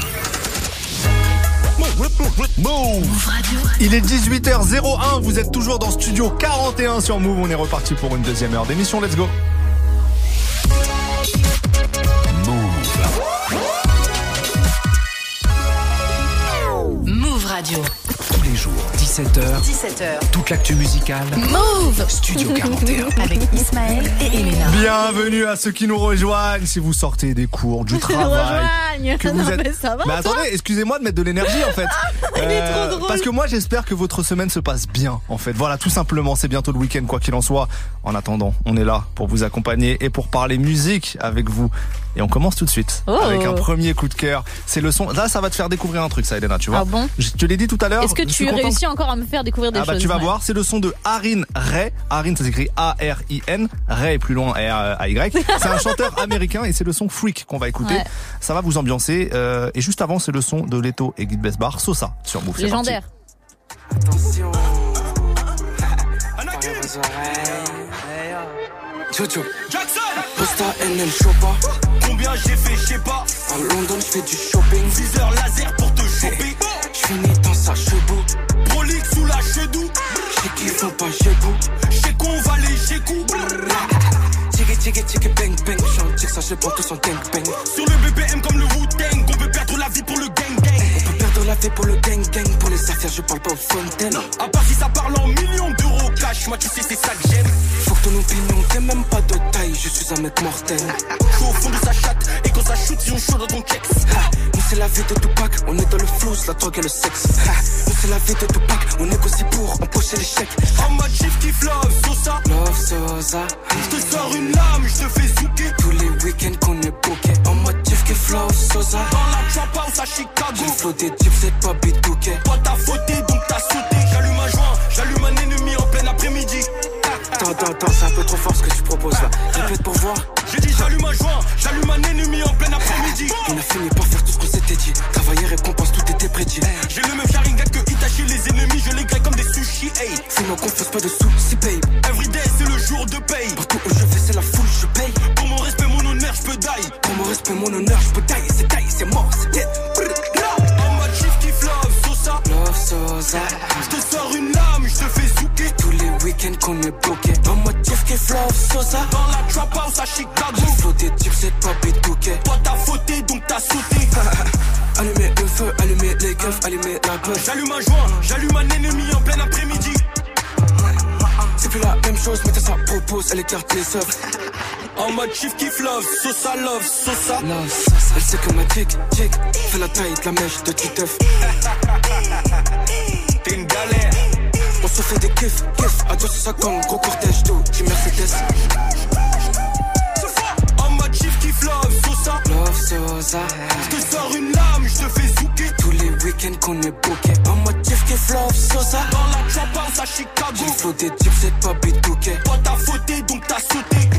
Il est 18h01, vous êtes toujours dans Studio 41 sur Move, on est reparti pour une deuxième heure d'émission, let's go. Move Radio. Tous les jours, 17h, 17h. toute l'actu musicale. Move Studio 41. Avec Ismaël et Elena. Bienvenue à ceux qui nous rejoignent si vous sortez des cours, du travail. rejoignent. Que vous Non, êtes... mais ça va, Mais toi attendez, excusez-moi de mettre de l'énergie en fait. Euh, Il est trop drôle. Parce que moi j'espère que votre semaine se passe bien en fait. Voilà, tout simplement, c'est bientôt le week-end quoi qu'il en soit. En attendant, on est là pour vous accompagner et pour parler musique avec vous. Et on commence tout de suite Oh. avec un premier coup de cœur. C'est le son. Là, ça va te faire découvrir un truc, ça, Elena, tu vois. Ah bon Je te l'ai dit tout à l'heure. Est-ce que tu réussis encore à me faire découvrir des ah bah choses tu vas ouais. voir, c'est le son de Harin Ray. Harin ça s'écrit A-R-I-N. Ray est plus loin R-A-Y. C'est un chanteur américain et c'est le son Freak qu'on va écouter. Ouais. Ça va vous ambiancer. euh, et juste avant c'est le son de Leto et Guy Besbar, Sosa sur Move. C'est Légendaire. Attention. Jojo. Jackson Posta NL Chopa. Combien j'ai fait, je sais pas. À London, je fais du shopping. Viseur laser pour te choper. Je finis dans sa chevaux. Chedou. J'ai qui font pas j'ai goût. Chez qu'on va les chez coup. Tiggy tiggy tiggy bang bang. Tic ça, je prends tous en gang bang. Sur le BPM comme le Wu-Tang. La pour le gang gang. Pour les affaires, je parle pas aux fontaines. À part si ça parle en millions d'euros cash. Moi, tu sais, c'est ça que j'aime. Faut que ton opinion, t'es même pas de taille. Je suis un mec mortel. Je au fond de sa chatte. Et quand ça shoot, ils ont chaud dans ton kex. Nous c'est la vie de Tupac, on est dans le flou, la drogue et le sexe. Nous c'est la vie de Tupac, on négocie pour empocher les chèques. En mode chief kiff love, Sosa. Love Sosa, Je te sors une lame, je te fais zouker. tous les week-ends qu'on est flow Sosa. Dans la trap house à Chicago. J'ai flow des types, c'est pas bitouké. Toi t'as fauté donc t'as sauté. J'allume un joint, j'allume un ennemi en plein après-midi. Attends, attends, attends, c'est un peu trop fort ce que tu proposes là. Répète pour voir. J'ai dit j'allume un joint, j'allume un ennemi en plein après-midi. On a fini par faire tout ce qu'on s'était dit. Travailler, récompense, tout était prédit. J'ai le même Sharingan que Itachi, les ennemis, je les grille comme des sushis. Hey, Fais-moi confiance, pas de soucis, babe. everyday c'est le jour de paye. Partout où je vais, respect, mon honneur, je peux tailler. C'est taille, c'est mort, c'est dead. En mode chief kiff love, Sosa. Love Sosa. Je te sors une lame, je te fais zouker. Tous les week-ends qu'on est bloqué. En mode chief qui flow Sosa. Dans la trap house à Chicago. J'ai flow des types, c'est pas bitouké. Toi t'as fauté donc t'as sauté. Allumer le feu, allumer les keufs, allumer la peur. J'allume un joint, j'allume un ennemi en plein après-midi. Plus la même chose, mais ça propose, elle écarte les œufs. En mode chief kiff love, Sosa love, Sosa. Love. Elle sait que ma chick, chick, fait la taille de la mèche de Titeuf. T'es une galère. On se fait des kiffs, kiffs. Sa gang, gros cortège d'eau, j'ai Mercedes. En mode chief kiff love, Sosa. Love Sosa. Je te sors une lame, je te fais zouker. Tous les week-ends qu'on est booké. En mode chief qui flow Sosa. Dans la house à Chicago. J'ai flow des types, c'est pas bitouké. Toi t'as fauté donc t'as sauté.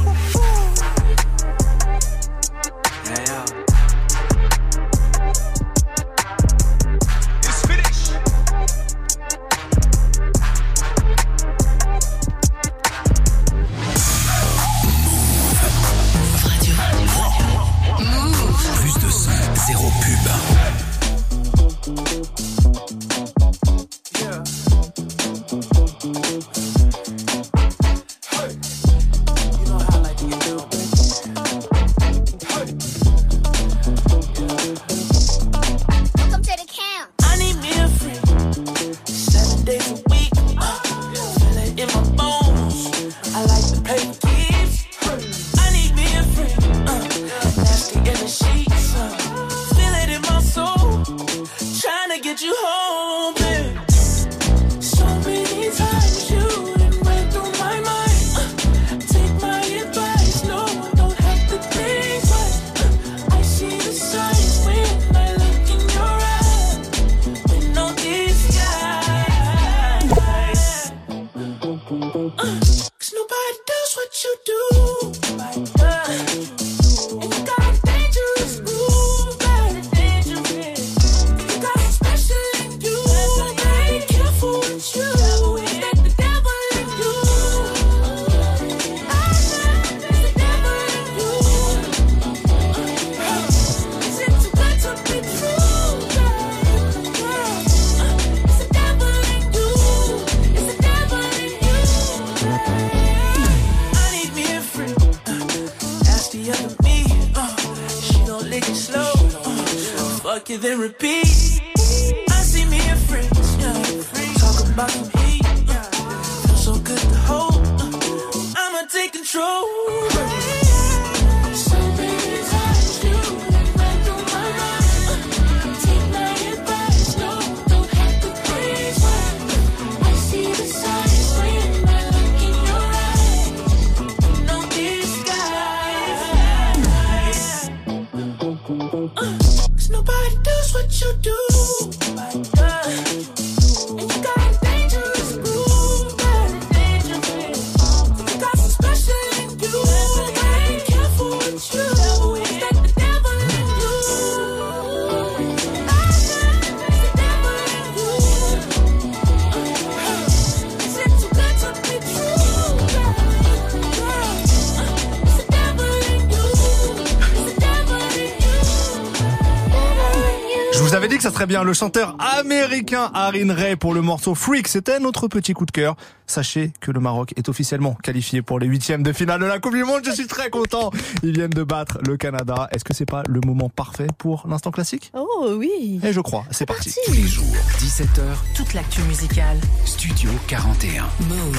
Ça serait bien le chanteur américain Arin Ray pour le morceau Freak. C'était notre petit coup de cœur. Sachez que le Maroc est officiellement qualifié pour les huitièmes de finale de la Coupe du Monde. Je suis très content. Ils viennent de battre le Canada. Est-ce que c'est pas le moment parfait pour l'instant classique? Oh oui. Et je crois. C'est parti. Tous les jours, 17h, Toute l'actu musicale. Studio 41. Move.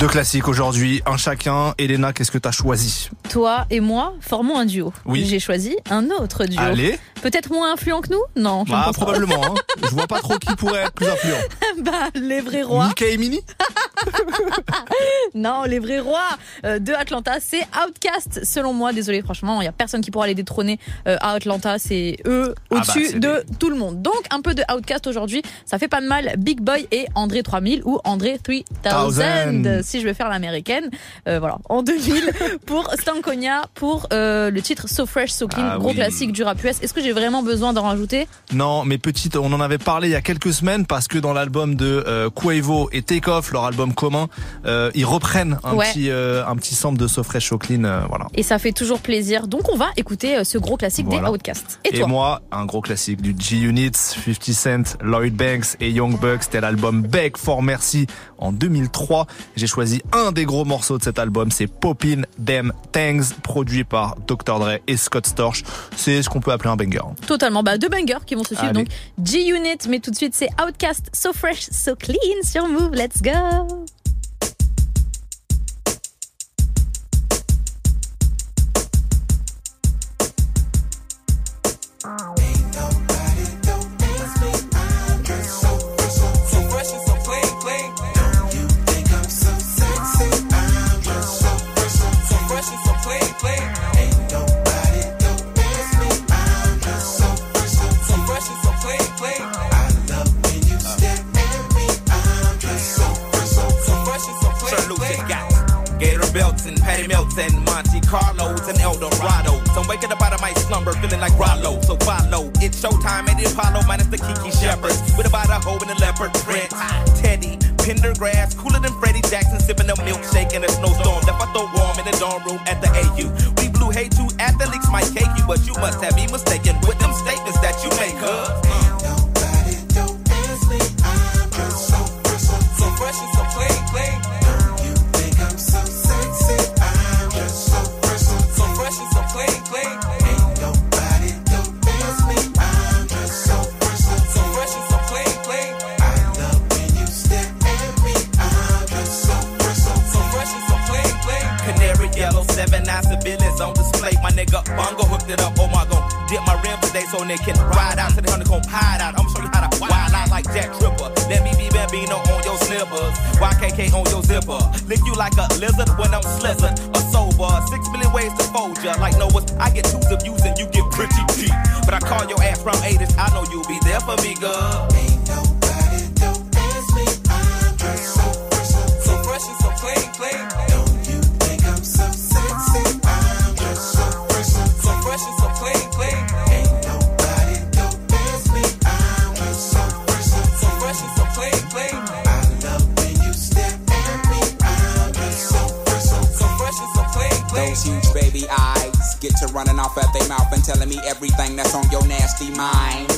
Deux classiques aujourd'hui, un chacun. Elena, qu'est-ce que t'as choisi? Toi et moi formons un duo. Oui. J'ai choisi un autre duo. Allez. Peut-être moins influent que nous? Non, je ne Bah, pense pas. probablement. Hein. Je vois pas trop qui pourrait être plus influent. bah, les vrais rois. Mickey et Minnie? Non, les vrais rois euh, de Atlanta, c'est Outcast, selon moi. Désolé, franchement, il y a personne qui pourra les détrôner euh, à Atlanta. C'est eux Ah bah, au-dessus de tout le monde. Donc, un peu de Outcast aujourd'hui. Ça fait pas de mal. Big Boy et André 3000 ou André 3000, Thousand. si je veux faire l'américaine. Euh, voilà, en 2000 pour Stankonia, pour euh, le titre So Fresh, So Clean, Ah gros oui. classique du rap US. Est-ce que j'ai vraiment besoin d'en rajouter? Non, mais petite, on en avait parlé il y a quelques semaines parce que dans l'album de euh, Quavo et Takeoff, leur album commun, euh, ils reprennent un Ouais. petit euh, un petit sample de So Fresh So Clean, euh, voilà. Et ça fait toujours plaisir. Donc, on va écouter euh, ce gros classique Voilà. des Outcasts. Et, toi moi, un gros classique du G-Unit, 50 Cent, Lloyd Banks et Young Bucks, c'était l'album Beg for Mercy en 2003. J'ai choisi un des gros morceaux de cet album, c'est Poppin' Them Tangs, produit par Dr. Dre et Scott Storch. C'est ce qu'on peut appeler un banger. Totalement. Bah, deux bangers qui vont se suivre. Allez. Donc, G-Unit, mais tout de suite, c'est Outcast, So Fresh, So Clean sur Move. Let's go! Carlos and Eldorado. So I'm waking up out of my slumber feeling like Rollo. So follow. It's showtime at the Apollo minus the Kiki Shepherd. With about a hoe and a leopard print. Teddy, Pendergrass, cooler than Freddie Jackson, sipping a milkshake in a snowstorm. Left I throw warm in the dorm room at the AU. We blew hate to athletes might cake you, but you must have me mistaken with them statements that you make? Nigga Bongo hooked it up. Oh my god, dip my rim today so they can ride out to the honeycomb hide out. I'm show you how to wild out like Jack Tripper. Let me be Bambino on your slippers. YKK on your zipper. Lick you like a lizard when I'm slizzard. A sober. Six million ways to fold ya. Like Noah's, I get twos of views and you get pretty deep. But I call your ass from 80s. I know you'll be there for me, girl. Eyes. Get to running off at their mouth and telling me everything that's on your nasty mind.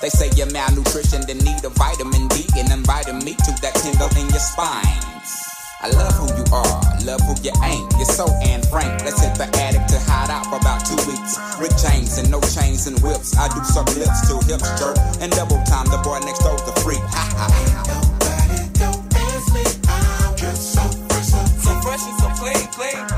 They say you're malnutrition, then need a vitamin D and inviting me to that tingle in your spine. I love who you are, love who you ain't. You're so Anne Frank. Let's hit the attic to hide out for about two weeks. Rick James and no chains and whips. I do suck lips till hips jerk. And double time, the boy next door's a freak. Ha ha ha. So fresh and so clean, clean.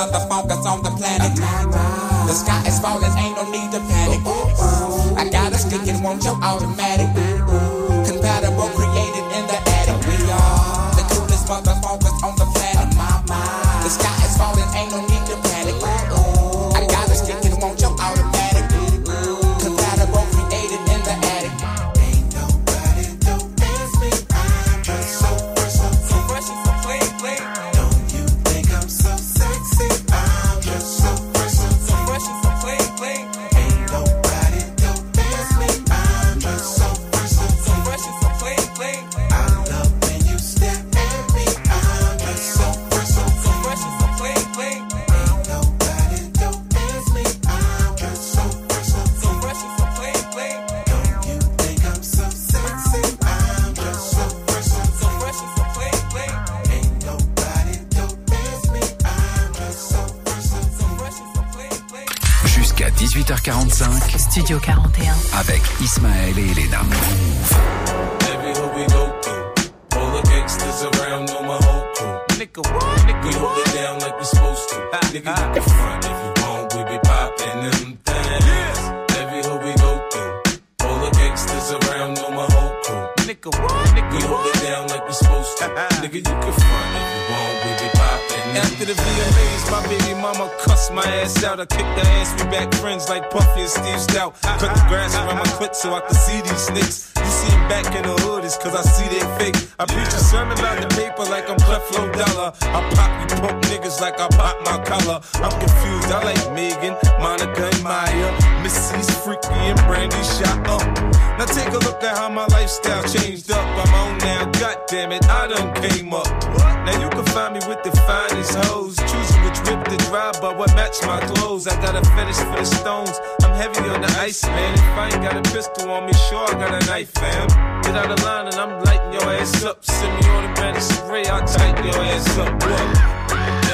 Coolest motherfuckers on the planet. The sky is falling, ain't no need to panic. I got a stick and want your automatic. Studio 41. Avec Ismaël et Elena. Ass out. I kicked her ass, we back friends like Puffy and Steve Stout. Cut the grass around my clit so I could see these snakes. You see 'em back in the hood, it's cause I see they fake. I preach a sermon about the paper like I'm Cleflo Dollar. I pop you punk niggas like I pop my collar. I'm confused, I like Megan, Monica, and Maya. Missy's freaky and Brandy shot up. Now take a look at how my lifestyle changed up. I'm on now, god damn it, I done came up. Now you can find me with the finest hoes. Choosing which whip to drive, but what match my clothes. I got a fetish for the stones. I'm heavy on the ice, man. If I ain't got a pistol on me, sure I got a knife, fam. Get out of line and I'm lighting your ass up. Send me automatic spray, I'll tighten your ass up. What?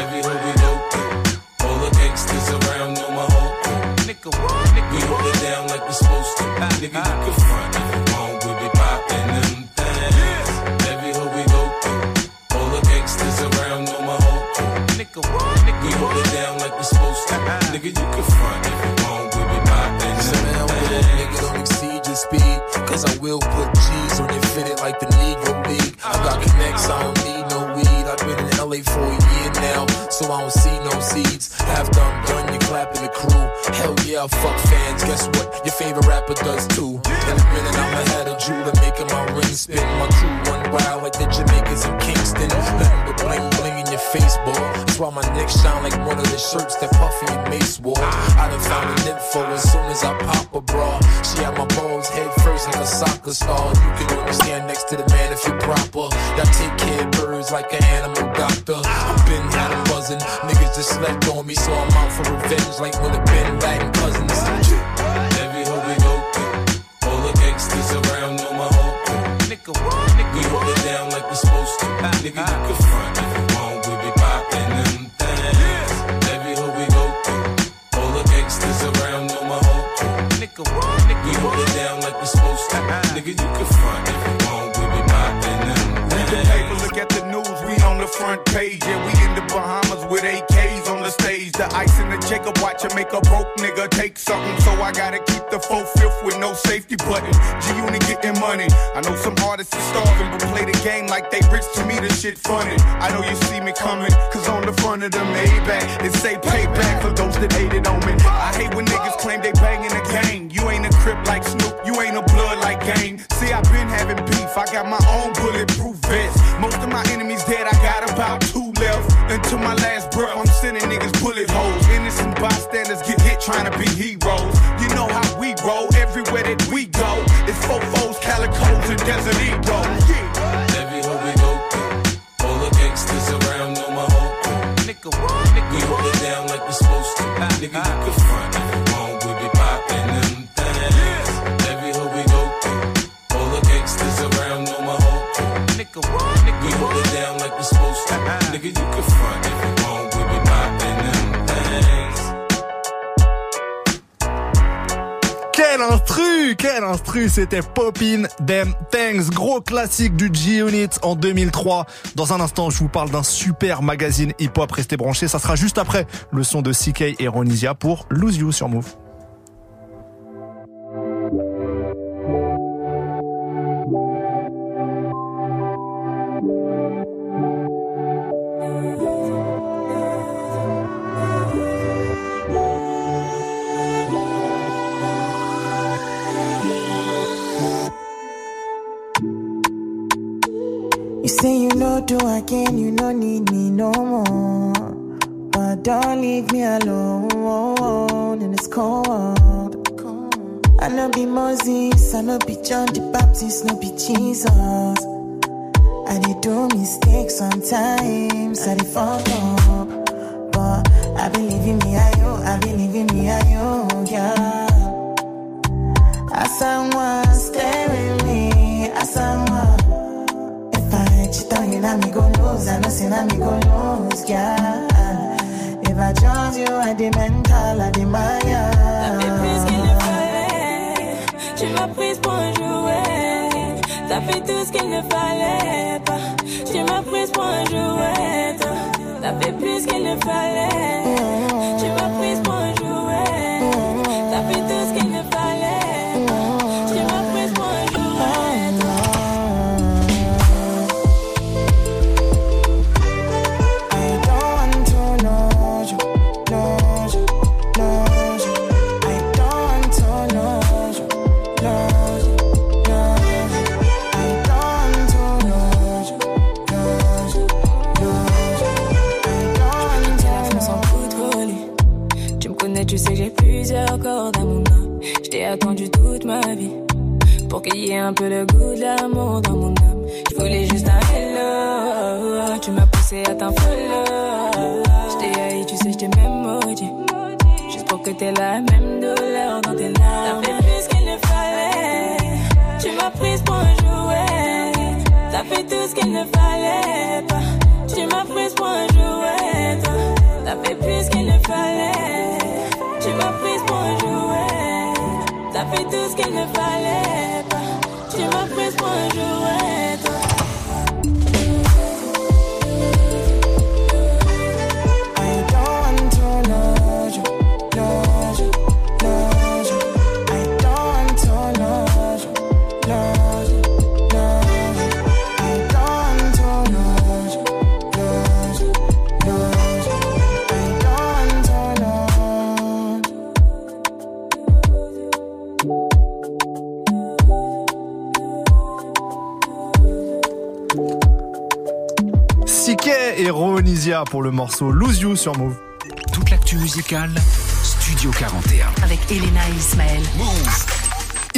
Every hood we go through, all the gangsters around know my whole crew. Nigga, what? Nigga, we hold it down like we supposed to. Nigga, you can front if you want, we be popping them things. Every hood we go through, all the gangsters around know my whole crew. Nigga, what? Nigga, we hold it down like we supposed to. Nigga, you can front if you speed. Cause I will put G's on it, fit it like the Negro League. I got connects, I don't need no weed. I've been in LA for a year now, so I don't see no seeds. After I'm done, you clapping the crew. Hell yeah, fuck fans. Guess what? Your favorite rapper does too. In a minute, I'ma have a jeweler making my ring spin. My crew run wild like the Jamaicans in Kingston. Nothing but bling bling in your face, boy. That's why my neck shine like one of the shirts that Puffy and Mace wore. I done found an info as soon as I pop a bra. She had my balls head first like a soccer star. You can only stand next to the man if you're proper. Y'all take care of birds like an animal doctor. I've been 'em buzzing. Niggas just slept on me, so I'm out for revenge like one of Ben Laden cousins. Every hood we go through, all the gangsters around know my whole crew. Nigga, what? Nigga, we hold it down like we're supposed to. Nigga, you can front if you want, we be popping them things. Every hood we go through, all the gangsters around know my whole crew. Nigga, what? Nigga, we hold it down like we're supposed to. Nigga, you can front if you want, we be popping them Read the paper, look at the news, we on the front page. Yeah, we in the Bahamas with AKs on the stage. The ice in the Jacob watch and make a broke nigga take something. So I gotta keep the four fifth with no safety button. G Unit getting money. I know some artists are starving, but play the game like they rich to me, the shit funny. I know you see me coming, cause on the front of the Maybach, it say payback for those that hated on me. I hate when niggas claim they banging the gang. You ain't a crip like Snoop, you ain't a blood like Game. See, I've been having beef, I got my own bulletproof vest. Most of my enemies dead, I got about two. Be heroes. You know how we roll everywhere that we go. It's fofos, calicos, and desert egos. Yeah. Every hood we go through, all the gangsters around know my whole crew. Nigga, what? Nigga, we hold it down like we're supposed to. Nigga, you can front if you want, we be popping them things. Every hood we go through, all the gangsters around know my whole crew. Nigga, what? Nigga, we hold it down like we're supposed to. Nigga, you can front if you want, we be popping them Quel instru, quel instru, c'était Poppin' Them Things, gros classique du G-Unit en 2003. Dans un instant, je vous parle d'un super magazine hip-hop, restez branchés, ça sera juste après le son de CK et Ronisia pour Lose You sur Move. Do again, you no need me no more. But don't leave me alone in this cold. I no be Moses, I no be John the Baptist, no be Jesus. I did do mistakes sometimes, I did fuck up. But I believe in me, I you, I believe in me, I you, yeah. As someone stay with know say now me go lose, yeah. If I trust you, I the mental, I the maya. Tu m'as prise pour un jouet. T'as fait tout ce qu'il ne fallait pas. Tu m'as prise pour un jouet. T'as fait plus qu'il ne fallait. Tu m'as prise pour attendu toute ma vie pour qu'il y ait un peu le goût de l'amour dans mon âme. Je voulais juste un hello. Tu m'as poussé à t'en follow. Je t'ai haï, tu sais, je t'ai même maudit. Juste pour que t'aies la même douleur dans tes larmes. T'as fait plus qu'il ne fallait. Tu m'as prise pour un jouet. T'as fait tout ce qu'il ne fallait pas. Tu m'as prise pour un jouet. T'as fait plus qu'il ne fallait. Tu m'as prise pour un jouet. T'as fait tout ce qu'il ne fallait pas. Tu m'as prise pour un jouet. Et Ronisia pour le morceau Lose You sur Move. Toute l'actu musicale, Studio 41. Avec Elena et Ismaël.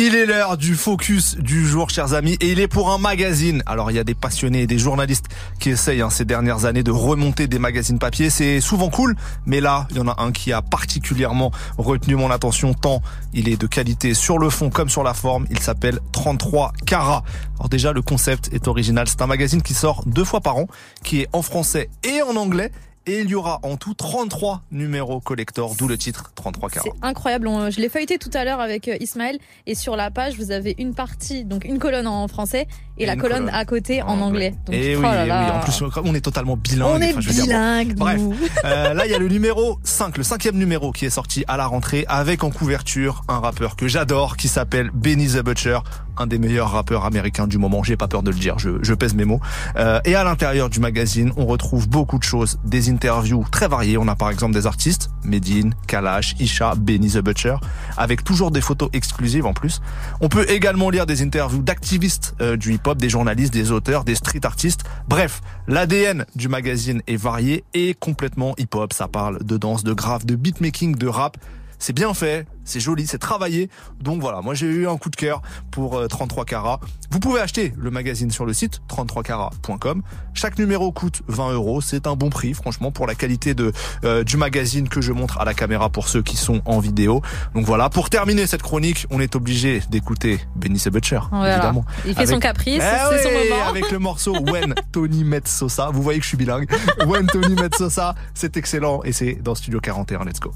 Il est l'heure du focus du jour, chers amis, et il est pour un magazine. Alors, il y a des passionnés et des journalistes qui essayent hein, ces dernières années de remonter des magazines papier. C'est souvent cool, mais là, il y en a un qui a particulièrement retenu mon attention tant il est de qualité sur le fond comme sur la forme. Il s'appelle 33 Carats. Alors déjà, le concept est original. C'est un magazine qui sort deux fois par an, qui est en français et en anglais. Et il y aura en tout 33 numéros collector, d'où le titre 33 carats. C'est incroyable. Je l'ai feuilleté tout à l'heure avec euh, Ismaël et sur la page vous avez une partie, donc une colonne en français et, Et la colonne, colonne à côté en anglais. Donc, Et oh oui, là et là. oui, en plus on est totalement bilingue. On est enfin, dire, bon. bilingue, Bref. Euh, là il y a le numéro 5, le cinquième numéro qui est sorti à la rentrée avec en couverture un rappeur que j'adore qui s'appelle Benny the Butcher, un des meilleurs rappeurs américains du moment. J'ai pas peur de le dire, je, je pèse mes mots. Euh, et à l'intérieur du magazine, on retrouve beaucoup de choses, des interviews très variées. On a par exemple des artistes, Medine, Kalash, Isha, Benny the Butcher, avec toujours des photos exclusives en plus. On peut également lire des interviews d'activistes euh, du hip-hop, des journalistes, des auteurs, des street artistes. Bref, l'ADN du magazine est varié et complètement hip-hop. Ça parle de danse, de graphe, de beatmaking, de rap. C'est bien fait, c'est joli, c'est travaillé. Donc voilà, moi j'ai eu un coup de cœur pour euh, 33 carats. Vous pouvez acheter le magazine sur le site 33carats.com. Chaque numéro coûte 20 euros. C'est un bon prix, franchement, pour la qualité de euh, du magazine que je montre à la caméra pour ceux qui sont en vidéo. Donc voilà, pour terminer cette chronique, on est obligé d'écouter Benny Butcher, Voilà. évidemment. Il fait son caprice, c'est son moment. Avec le morceau When Tony Met Sosa. Vous voyez que je suis bilingue. When Tony Met Sosa, c'est excellent et c'est dans Studio 41. Let's go.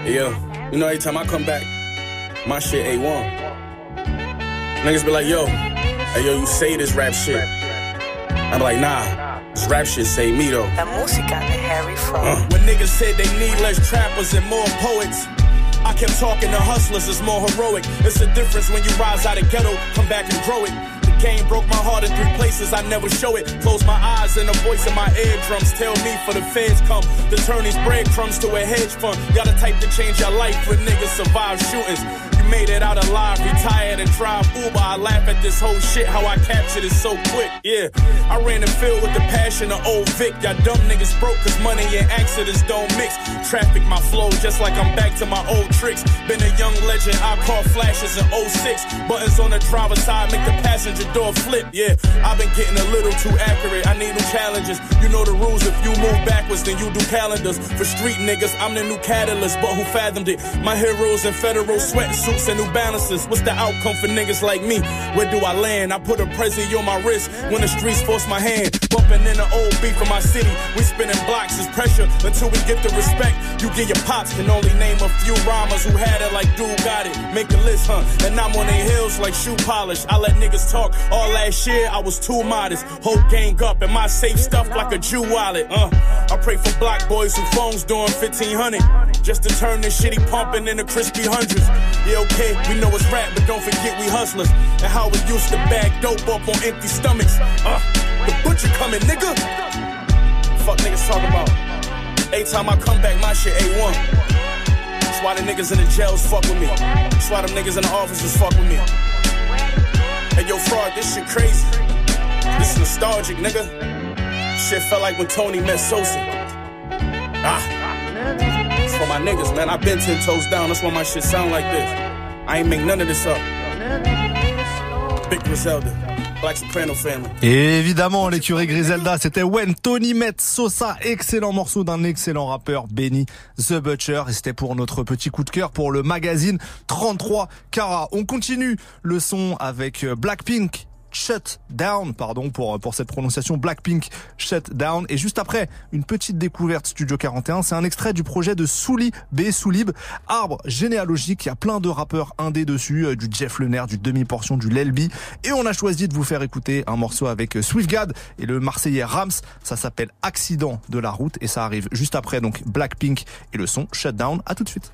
Hey, yo, you know, every time I come back, my shit A1. Niggas be like, yo, hey, yo, you say this rap shit. I'm like, nah, this rap shit say me though. La música de Harry Fraud. Uh. When niggas said they need less trappers and more poets, I kept talking to hustlers, it's more heroic. It's a difference when you rise out of ghetto, come back and grow it. Broke my heart in three places, I never show it. Close my eyes and the voice in my eardrums tell me for the feds come. The turn these breadcrumbs to a hedge fund. Y'all the type to change your life when niggas survive shootings. Made it out alive, retired and drive Uber. I laugh at this whole shit, how I captured it so quick. Yeah, I ran the field with the passion of old Vic. Y'all dumb niggas broke cause money and accidents don't mix. Traffic my flow just like I'm back to my old tricks. Been a young legend, I caught flashes in 06. Buttons on the driver's side make the passenger door flip. Yeah, I've been getting a little too accurate. I need new challenges. You know the rules. If you move backwards, then you do calendars. For street niggas, I'm the new catalyst. But who fathomed it? My heroes in federal sweat sweatsuits and new balances. What's the outcome for niggas like me? Where do I land? I put a prezi on my wrist when the streets force my hand. Bumping in the old beat from my city. We spinning blocks is pressure until we get the respect. You get your pops can only name a few rhymers who had it like dude got it. Make a list, huh? And I'm on their heels like shoe polish. I let niggas talk. All last year I was too modest. Whole gang up and my safe stuff like a Jew wallet. Uh, I pray for block boys who phones doing 1500 just to turn this shitty pumping into crispy hundreds. Yeah, okay, we know it's rap, but don't forget we hustlers and how we used to bag dope up on empty stomachs. Uh, the butcher coming, nigga. Fuck niggas talk about. Every time I come back, my shit A1. That's why the niggas in the jails fuck with me. That's why them niggas in the offices fuck with me. Hey, yo, fraud, this shit crazy. This is nostalgic, nigga. Shit felt like when Tony met Sosa. Ah. For my niggas, man. I've been ten toes down. That's why my shit sound like this. I ain't make none of this up. Big Griselda. Et évidemment, l'écurie Griselda, c'était When Tony Met Sosa, excellent morceau d'un excellent rappeur, Benny The Butcher. Et c'était pour notre petit coup de cœur pour le magazine 33 Cara. On continue le son avec euh, Blackpink. Shut Down, pardon pour, pour cette prononciation, Blackpink Shut Down. Et juste après, une petite découverte Studio 41, c'est un extrait du projet de Souli B. Soulib, arbre généalogique, il y a plein de rappeurs indés dessus, euh, du Jeff Lenner, du demi-portion, du Lelby. Et on a choisi de vous faire écouter un morceau avec euh, Swiftgad et le Marseillais Rams, ça s'appelle Accident de la route et ça arrive juste après donc Blackpink et le son Shut Down. À tout de suite.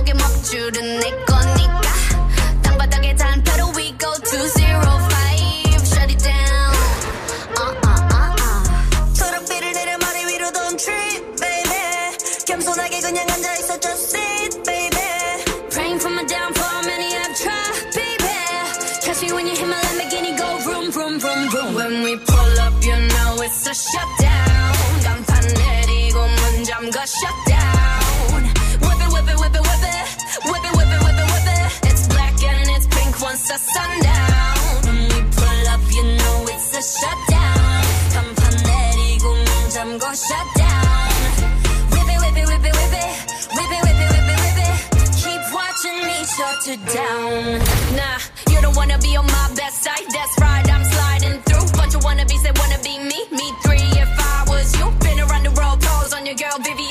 목에 먹줄은 내 거니까 땅바닥에 단패로 we go to zero five shut it down uh uh uh uh 초록빛을 내려 머리 위로 don't trip baby 겸손하게 그냥 앉아있어 just sit baby praying for my downfall many have tried baby catch me when you hit my Lamborghini go vroom vroom vroom vroom when we pull up you know it's a shutdown 간판 내리고 문 잠가 shutdown till sundown. When we pull up, you know it's a shutdown. 간판 내리고 문 shut down. Whip it, whip it, whip it, whip it. Whip it, whip it, whip it, whip it. Keep watching me shut it down. Nah, you don't wanna be on my best side. That's right, I'm sliding through. Bunch of wannabes that wanna be me. Me three if I was you. Been around the world, calls on your girl Vivian.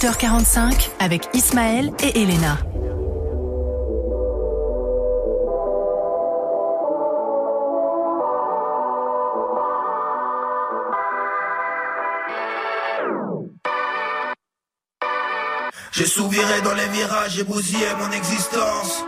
18h45 avec Ismaël et Elena. J'ai souviré dans les virages, j'ai bousillé mon existence.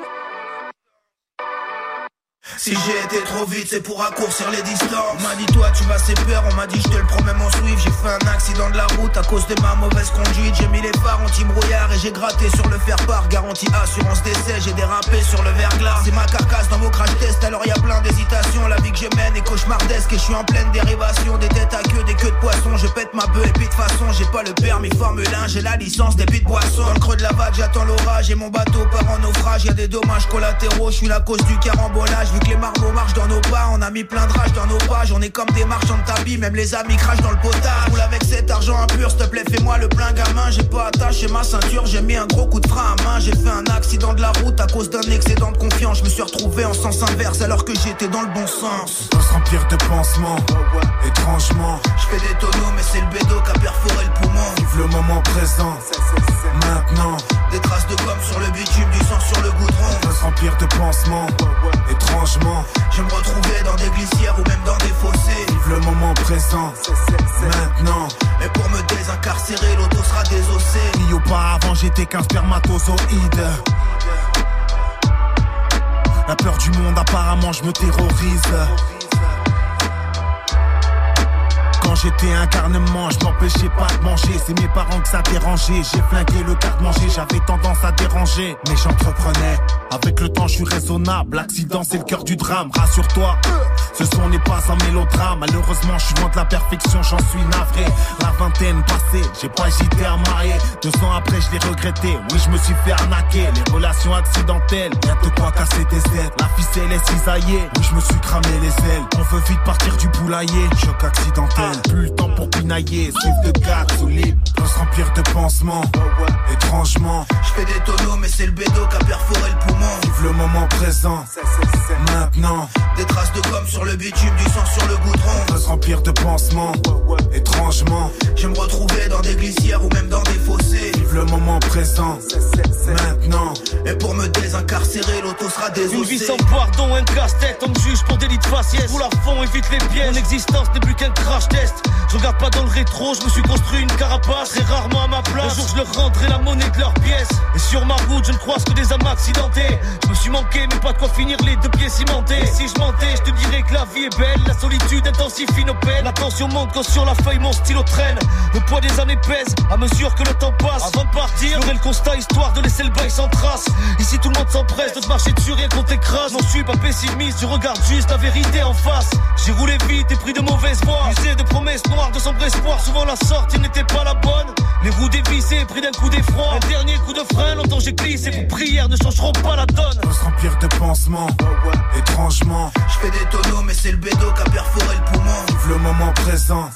Si j'ai été trop vite, c'est pour raccourcir les distances. M'a dit, toi, tu vas c'est peur. On m'a dit, je te le promets, mon Swift. J'ai fait un accident de la route à cause de ma mauvaise conduite. J'ai mis les phares anti-brouillard et j'ai gratté sur le faire-part. Garantie assurance d'essai, j'ai dérapé sur le verglas. C'est ma carcasse dans vos crash tests, alors y a plein d'hésitations. La vie que je mène est cauchemardesque et je suis en pleine dérivation. Des têtes à queue, des queues de poisson. Je pète ma bœuf et puis de façon, j'ai pas le permis Formule 1, j'ai la licence des de boisson. Dans le creux de la vague, j'attends l'orage et mon bateau part en naufrage. Y a des dommages collatéraux, je suis la cause du carambolage. Que les marmots marchent dans nos pas, on a mis plein de rage dans nos pages. On est comme des marchands de tapis, même les amis crachent dans le potage. Roule avec cet argent impur, s'il te plaît, fais-moi le plein gamin. J'ai pas attaché ma ceinture, j'ai mis un gros coup de frein à main. J'ai fait un accident de la route à cause d'un excédent de confiance. Je me suis retrouvé en sens inverse alors que j'étais dans le bon sens. On se remplir de pansements, étrangement. Je fais des tonneaux, mais c'est le bédo qui a perforé le poumon. Vive le moment présent, maintenant. Des traces de gomme sur le bitume, du sang sur le goudron. On peut se remplir de pansements, étrangement. Je me retrouvais dans des glissières ou même dans des fossés. Vive le moment présent, maintenant. Et pour me désincarcérer, l'auto sera désossée. Ni auparavant, j'étais qu'un spermatozoïde. La peur du monde, apparemment, je me terrorise. Quand j'étais un carnement, je m'empêchais pas de manger. C'est mes parents que ça dérangeait. J'ai flingué le garde-manger, j'avais tendance à déranger. Mais j'entreprenais. Avec le temps, je suis raisonnable. L'accident, c'est le cœur du drame. Rassure-toi, ce son n'est pas un mélodrame. Malheureusement, je suis loin de la perfection, j'en suis navré. La vingtaine passée, j'ai pas hésité à me marier. Deux ans après, je l'ai regretté. Oui, je me suis fait arnaquer. Les relations accidentelles, y'a de quoi casser des ailes. La ficelle est cisaillée. Oui, je me suis cramé les ailes. On veut vite partir du poulailler. Choc accidentel. Plus le temps pour pinailler. Suivre de garde sous libre. Peut se remplir de pansements. Étrangement. Je fais des tonneaux, mais c'est le bédo qui a perforé le poumon. Vive le moment présent. Maintenant. Des traces de gomme sur le bitume, du sang sur le goudron. Peut se remplir de pansements. Étrangement. Je me retrouvais dans des glissières ou même dans des fossés. Le moment présent. Maintenant. Et pour me désincarcérer, l'auto sera désossée. Une vie sans pardon, un casse-tête, on me juge pour délit de faciès. Pour la fond, évite les pièges. Mon existence n'est plus qu'un crash test. Je regarde pas dans le rétro, je me suis construit une carapace. Très rarement à ma place. Un jour, je leur rendrai la monnaie de leurs pièces. Et sur ma route, je ne croise que des âmes accidentées. Je me suis manqué, mais pas de quoi finir les deux pieds cimentés. Et si je mentais, je te dirais que la vie est belle. La solitude intensifie nos peines. La tension monte quand sur la feuille mon stylo traîne. Le poids des années pèse à mesure que le temps passe. Avant de partir, j'aurai le constat histoire de laisser le bail sans trace. Ici, tout le monde s'empresse de te marcher dessus, rien qu'on t'écrase. N'en suis pas pessimiste, je regarde juste la vérité en face. J'ai roulé vite et pris de mauvaises voies. Usé de promesses noires, de sombres espoirs. Souvent la sortie n'était pas la bonne. Les roues dévissées, pris d'un coup d'effroi. Un dernier coup de frein, longtemps j'ai glissé. Vos prières ne changeront pas la donne. Peut se remplir de pansements. Étrangement. Je fais des tonneaux, mais c'est le bédo qui a perforé le poumon. Vive le moment présent.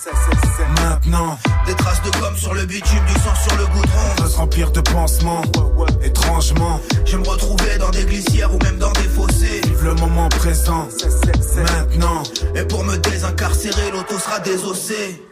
Maintenant. Des traces de gomme sur le bitume, du sang sur le goudron. Peut se remplir de pansements. Étrangement. Je me retrouvais dans des glissières ou même dans des fossés. Vive le moment présent. Maintenant. Et pour me désincarcérer, l'auto sera désossée.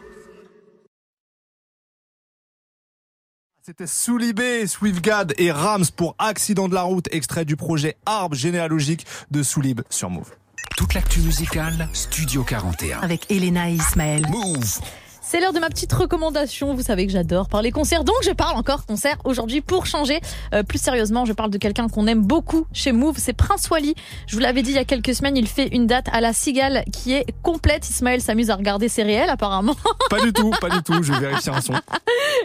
C'était Soulibé, Swiftgad et Rams pour Accident de la route, extrait du projet Arbre généalogique de Soulib sur Move. Toute l'actu musicale, Studio 41. Avec Elena et Ismaël. Move C'est l'heure de ma petite recommandation. Vous savez que j'adore parler concert, donc je parle encore concert aujourd'hui pour changer. Euh, plus sérieusement, je parle de quelqu'un qu'on aime beaucoup chez Move, c'est Prince Wally. Je vous l'avais dit il y a quelques semaines, il fait une date à la Cigale qui est complète. Ismaël s'amuse à regarder ses réels apparemment. Pas du tout, pas du tout. Je vais vérifier un son.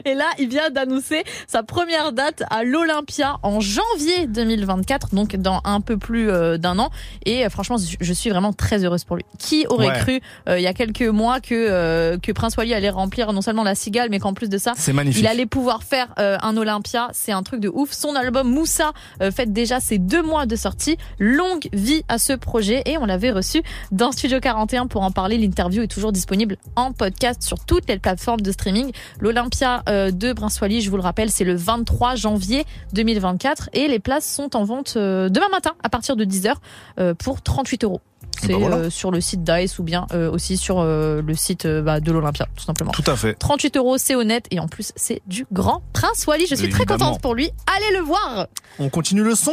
Et là, il vient d'annoncer sa première date à l'Olympia en janvier 2024, donc dans un peu plus euh, d'un an. Et euh, franchement, je suis vraiment très heureuse pour lui. Qui aurait Ouais. cru euh, il y a quelques mois que euh, que Prince Wally allait remplir non seulement la Cigale, mais qu'en plus de ça, il allait pouvoir faire euh, un Olympia. C'est un truc de ouf. Son album Moussa euh, fête déjà ses deux mois de sortie. Longue vie à ce projet et on l'avait reçu dans Studio 41 pour en parler. L'interview est toujours disponible en podcast sur toutes les plateformes de streaming. L'Olympia euh, de Wally, je vous le rappelle, c'est le 23 janvier 2024 et les places sont en vente euh, demain matin à partir de 10h euh, pour 38 euros. C'est ben voilà. euh, sur le site Dice ou bien euh, aussi sur euh, le site bah, de l'Olympia, tout simplement. Tout à fait. 38 euros, c'est honnête. Et en plus, c'est du grand Prince Wally. Je suis très contente pour lui. Allez le voir. On continue le son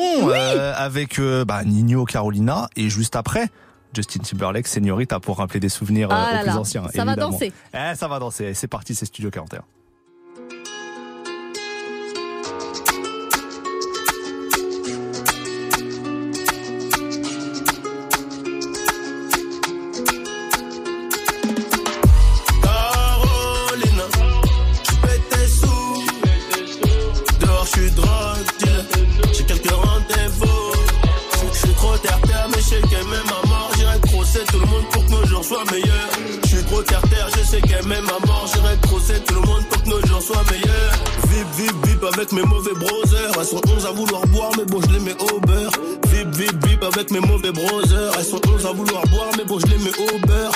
avec bah, Nino Carolina et juste après Justin Timberlake, Señorita pour rappeler des souvenirs Ah aux là plus là, anciens. ça va danser. Eh, ça va danser. C'est parti, c'est Studio 41. Je suis trop terre-terre, je sais qu'elle m'aime à mort. J'irai crosser tout le monde pour que nos jours soient meilleurs. Vip, vip, vip avec mes mauvais brothers. Elles sont 11 à vouloir boire, mais bon, je les mets au beurre. Vip, vip, vip avec mes mauvais brothers. Elles sont 11 à vouloir boire, mais bon, je les mets au beurre.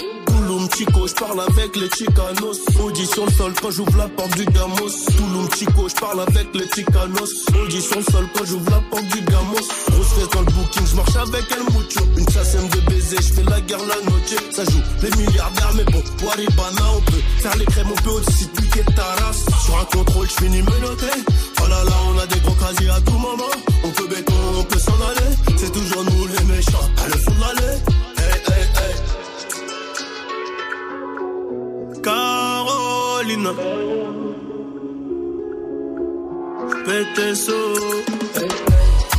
Touloum Chico, je parle avec les Chicanos. Audition sol quand j'ouvre la porte du gamos. Touloum Chico, je parle avec les Chicanos. Audition sol quand j'ouvre la porte du gamos. Grosse fesse dans le booking, je marche avec El Mucho. Une chassème de baiser, je fais la guerre la noche. Ça joue les milliardaires, mais bon, Waribana, on peut faire les crèmes, on peut aussi piquer ta race. Sur un contrôle, je finis menotté. Oh là là, on a des gros casiers à tout moment. On peut béton, on peut s'en aller. C'est toujours nous les méchants, à le fond de l'allée. Carolina. PTSO.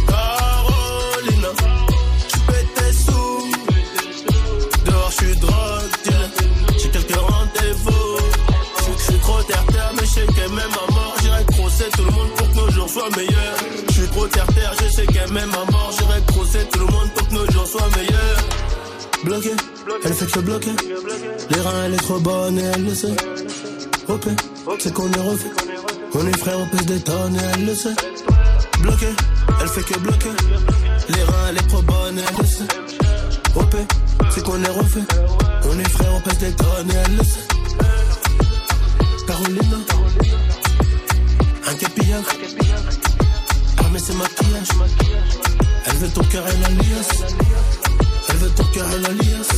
Carolina. Tu tes sous. Dehors, je suis drogue dealer. J'ai quelques rendez-vous. Je suis trop terre-terre, mais je sais qu'elle m'aime à mort. J'irai crosser tout le monde pour que nos jours soient meilleurs. Je suis trop terre-terre, je sais qu'elle m'aime à mort. Bloqué, elle fait que bloquer. Les reins, elle est trop bonne et elle le sait. OP, c'est qu'on est refait. On est frères, on pèse des tonnes et elle le sait. Bloqué, elle fait que bloquer. Les reins, elle est trop bonne et elle le sait. OP, c'est qu'on est refait. On est frères, on pèse des tonnes et elle le sait. Carolina, un capillard. Armé, c'est maquillage. Elle veut ton cœur et l'alliance. Elle cœur et l'alliance.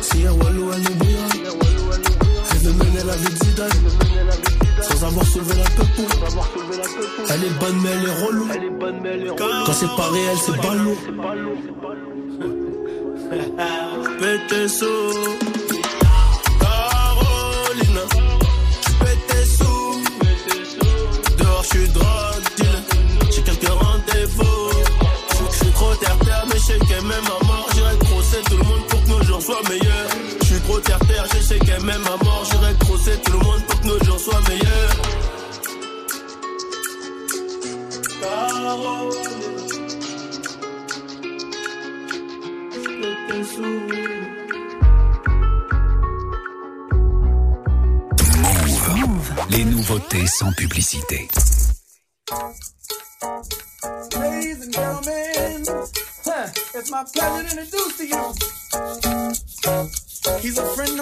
Si Walou, elle nous brillera. Elle veut mener la vie de Zidane. Sans avoir soulevé la peau. Elle est bonne, mais elle est relou. Quand c'est pas réel, c'est ballot. PTSO. Carolina. Soient meilleurs. Je suis trop terre-terre, je sais qu'elle m'aime à mort. J'irai crosser tout le monde pour que nos jours soient meilleurs. Move. Les nouveautés sans publicité. Ladies and gentlemen, it's my pleasure to introduce to you. He's a friend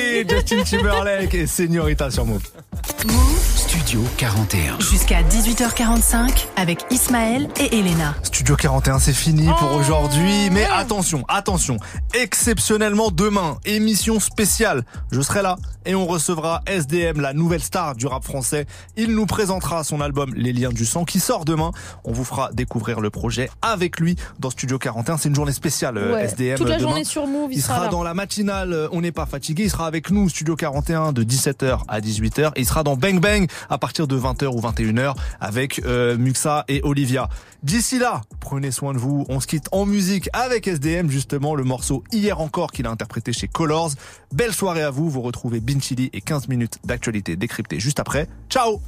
Justin Timberlake et Señorita sur Move. Studio 41. Jusqu'à 18h45 avec Ismaël et Elena. Studio 41, c'est fini Oh. pour aujourd'hui. Mais attention, attention. Exceptionnellement demain, émission spéciale. Je serai là et on recevra SDM, la nouvelle star du rap français. Il nous présentera son album Les liens du sang qui sort demain. On vous fera découvrir le projet avec lui dans Studio 41. C'est une journée spéciale euh, Ouais. SDM. Toute la demain. journée sur Move, il Il sera sera là. dans la matinale euh, On n'est pas fatigué. Il sera avec nous Studio 41 de 17h à 18h. Et il sera dans Bang Bang à partir de 20h ou 21h avec euh, Muxa et Olivia. D'ici là, prenez soin de vous. On se quitte en musique avec SDM justement le morceau Hier encore qu'il a interprété chez Colors. Belle soirée à vous. Vous retrouvez Bin Chili et 15 minutes d'actualité décryptée juste après. Ciao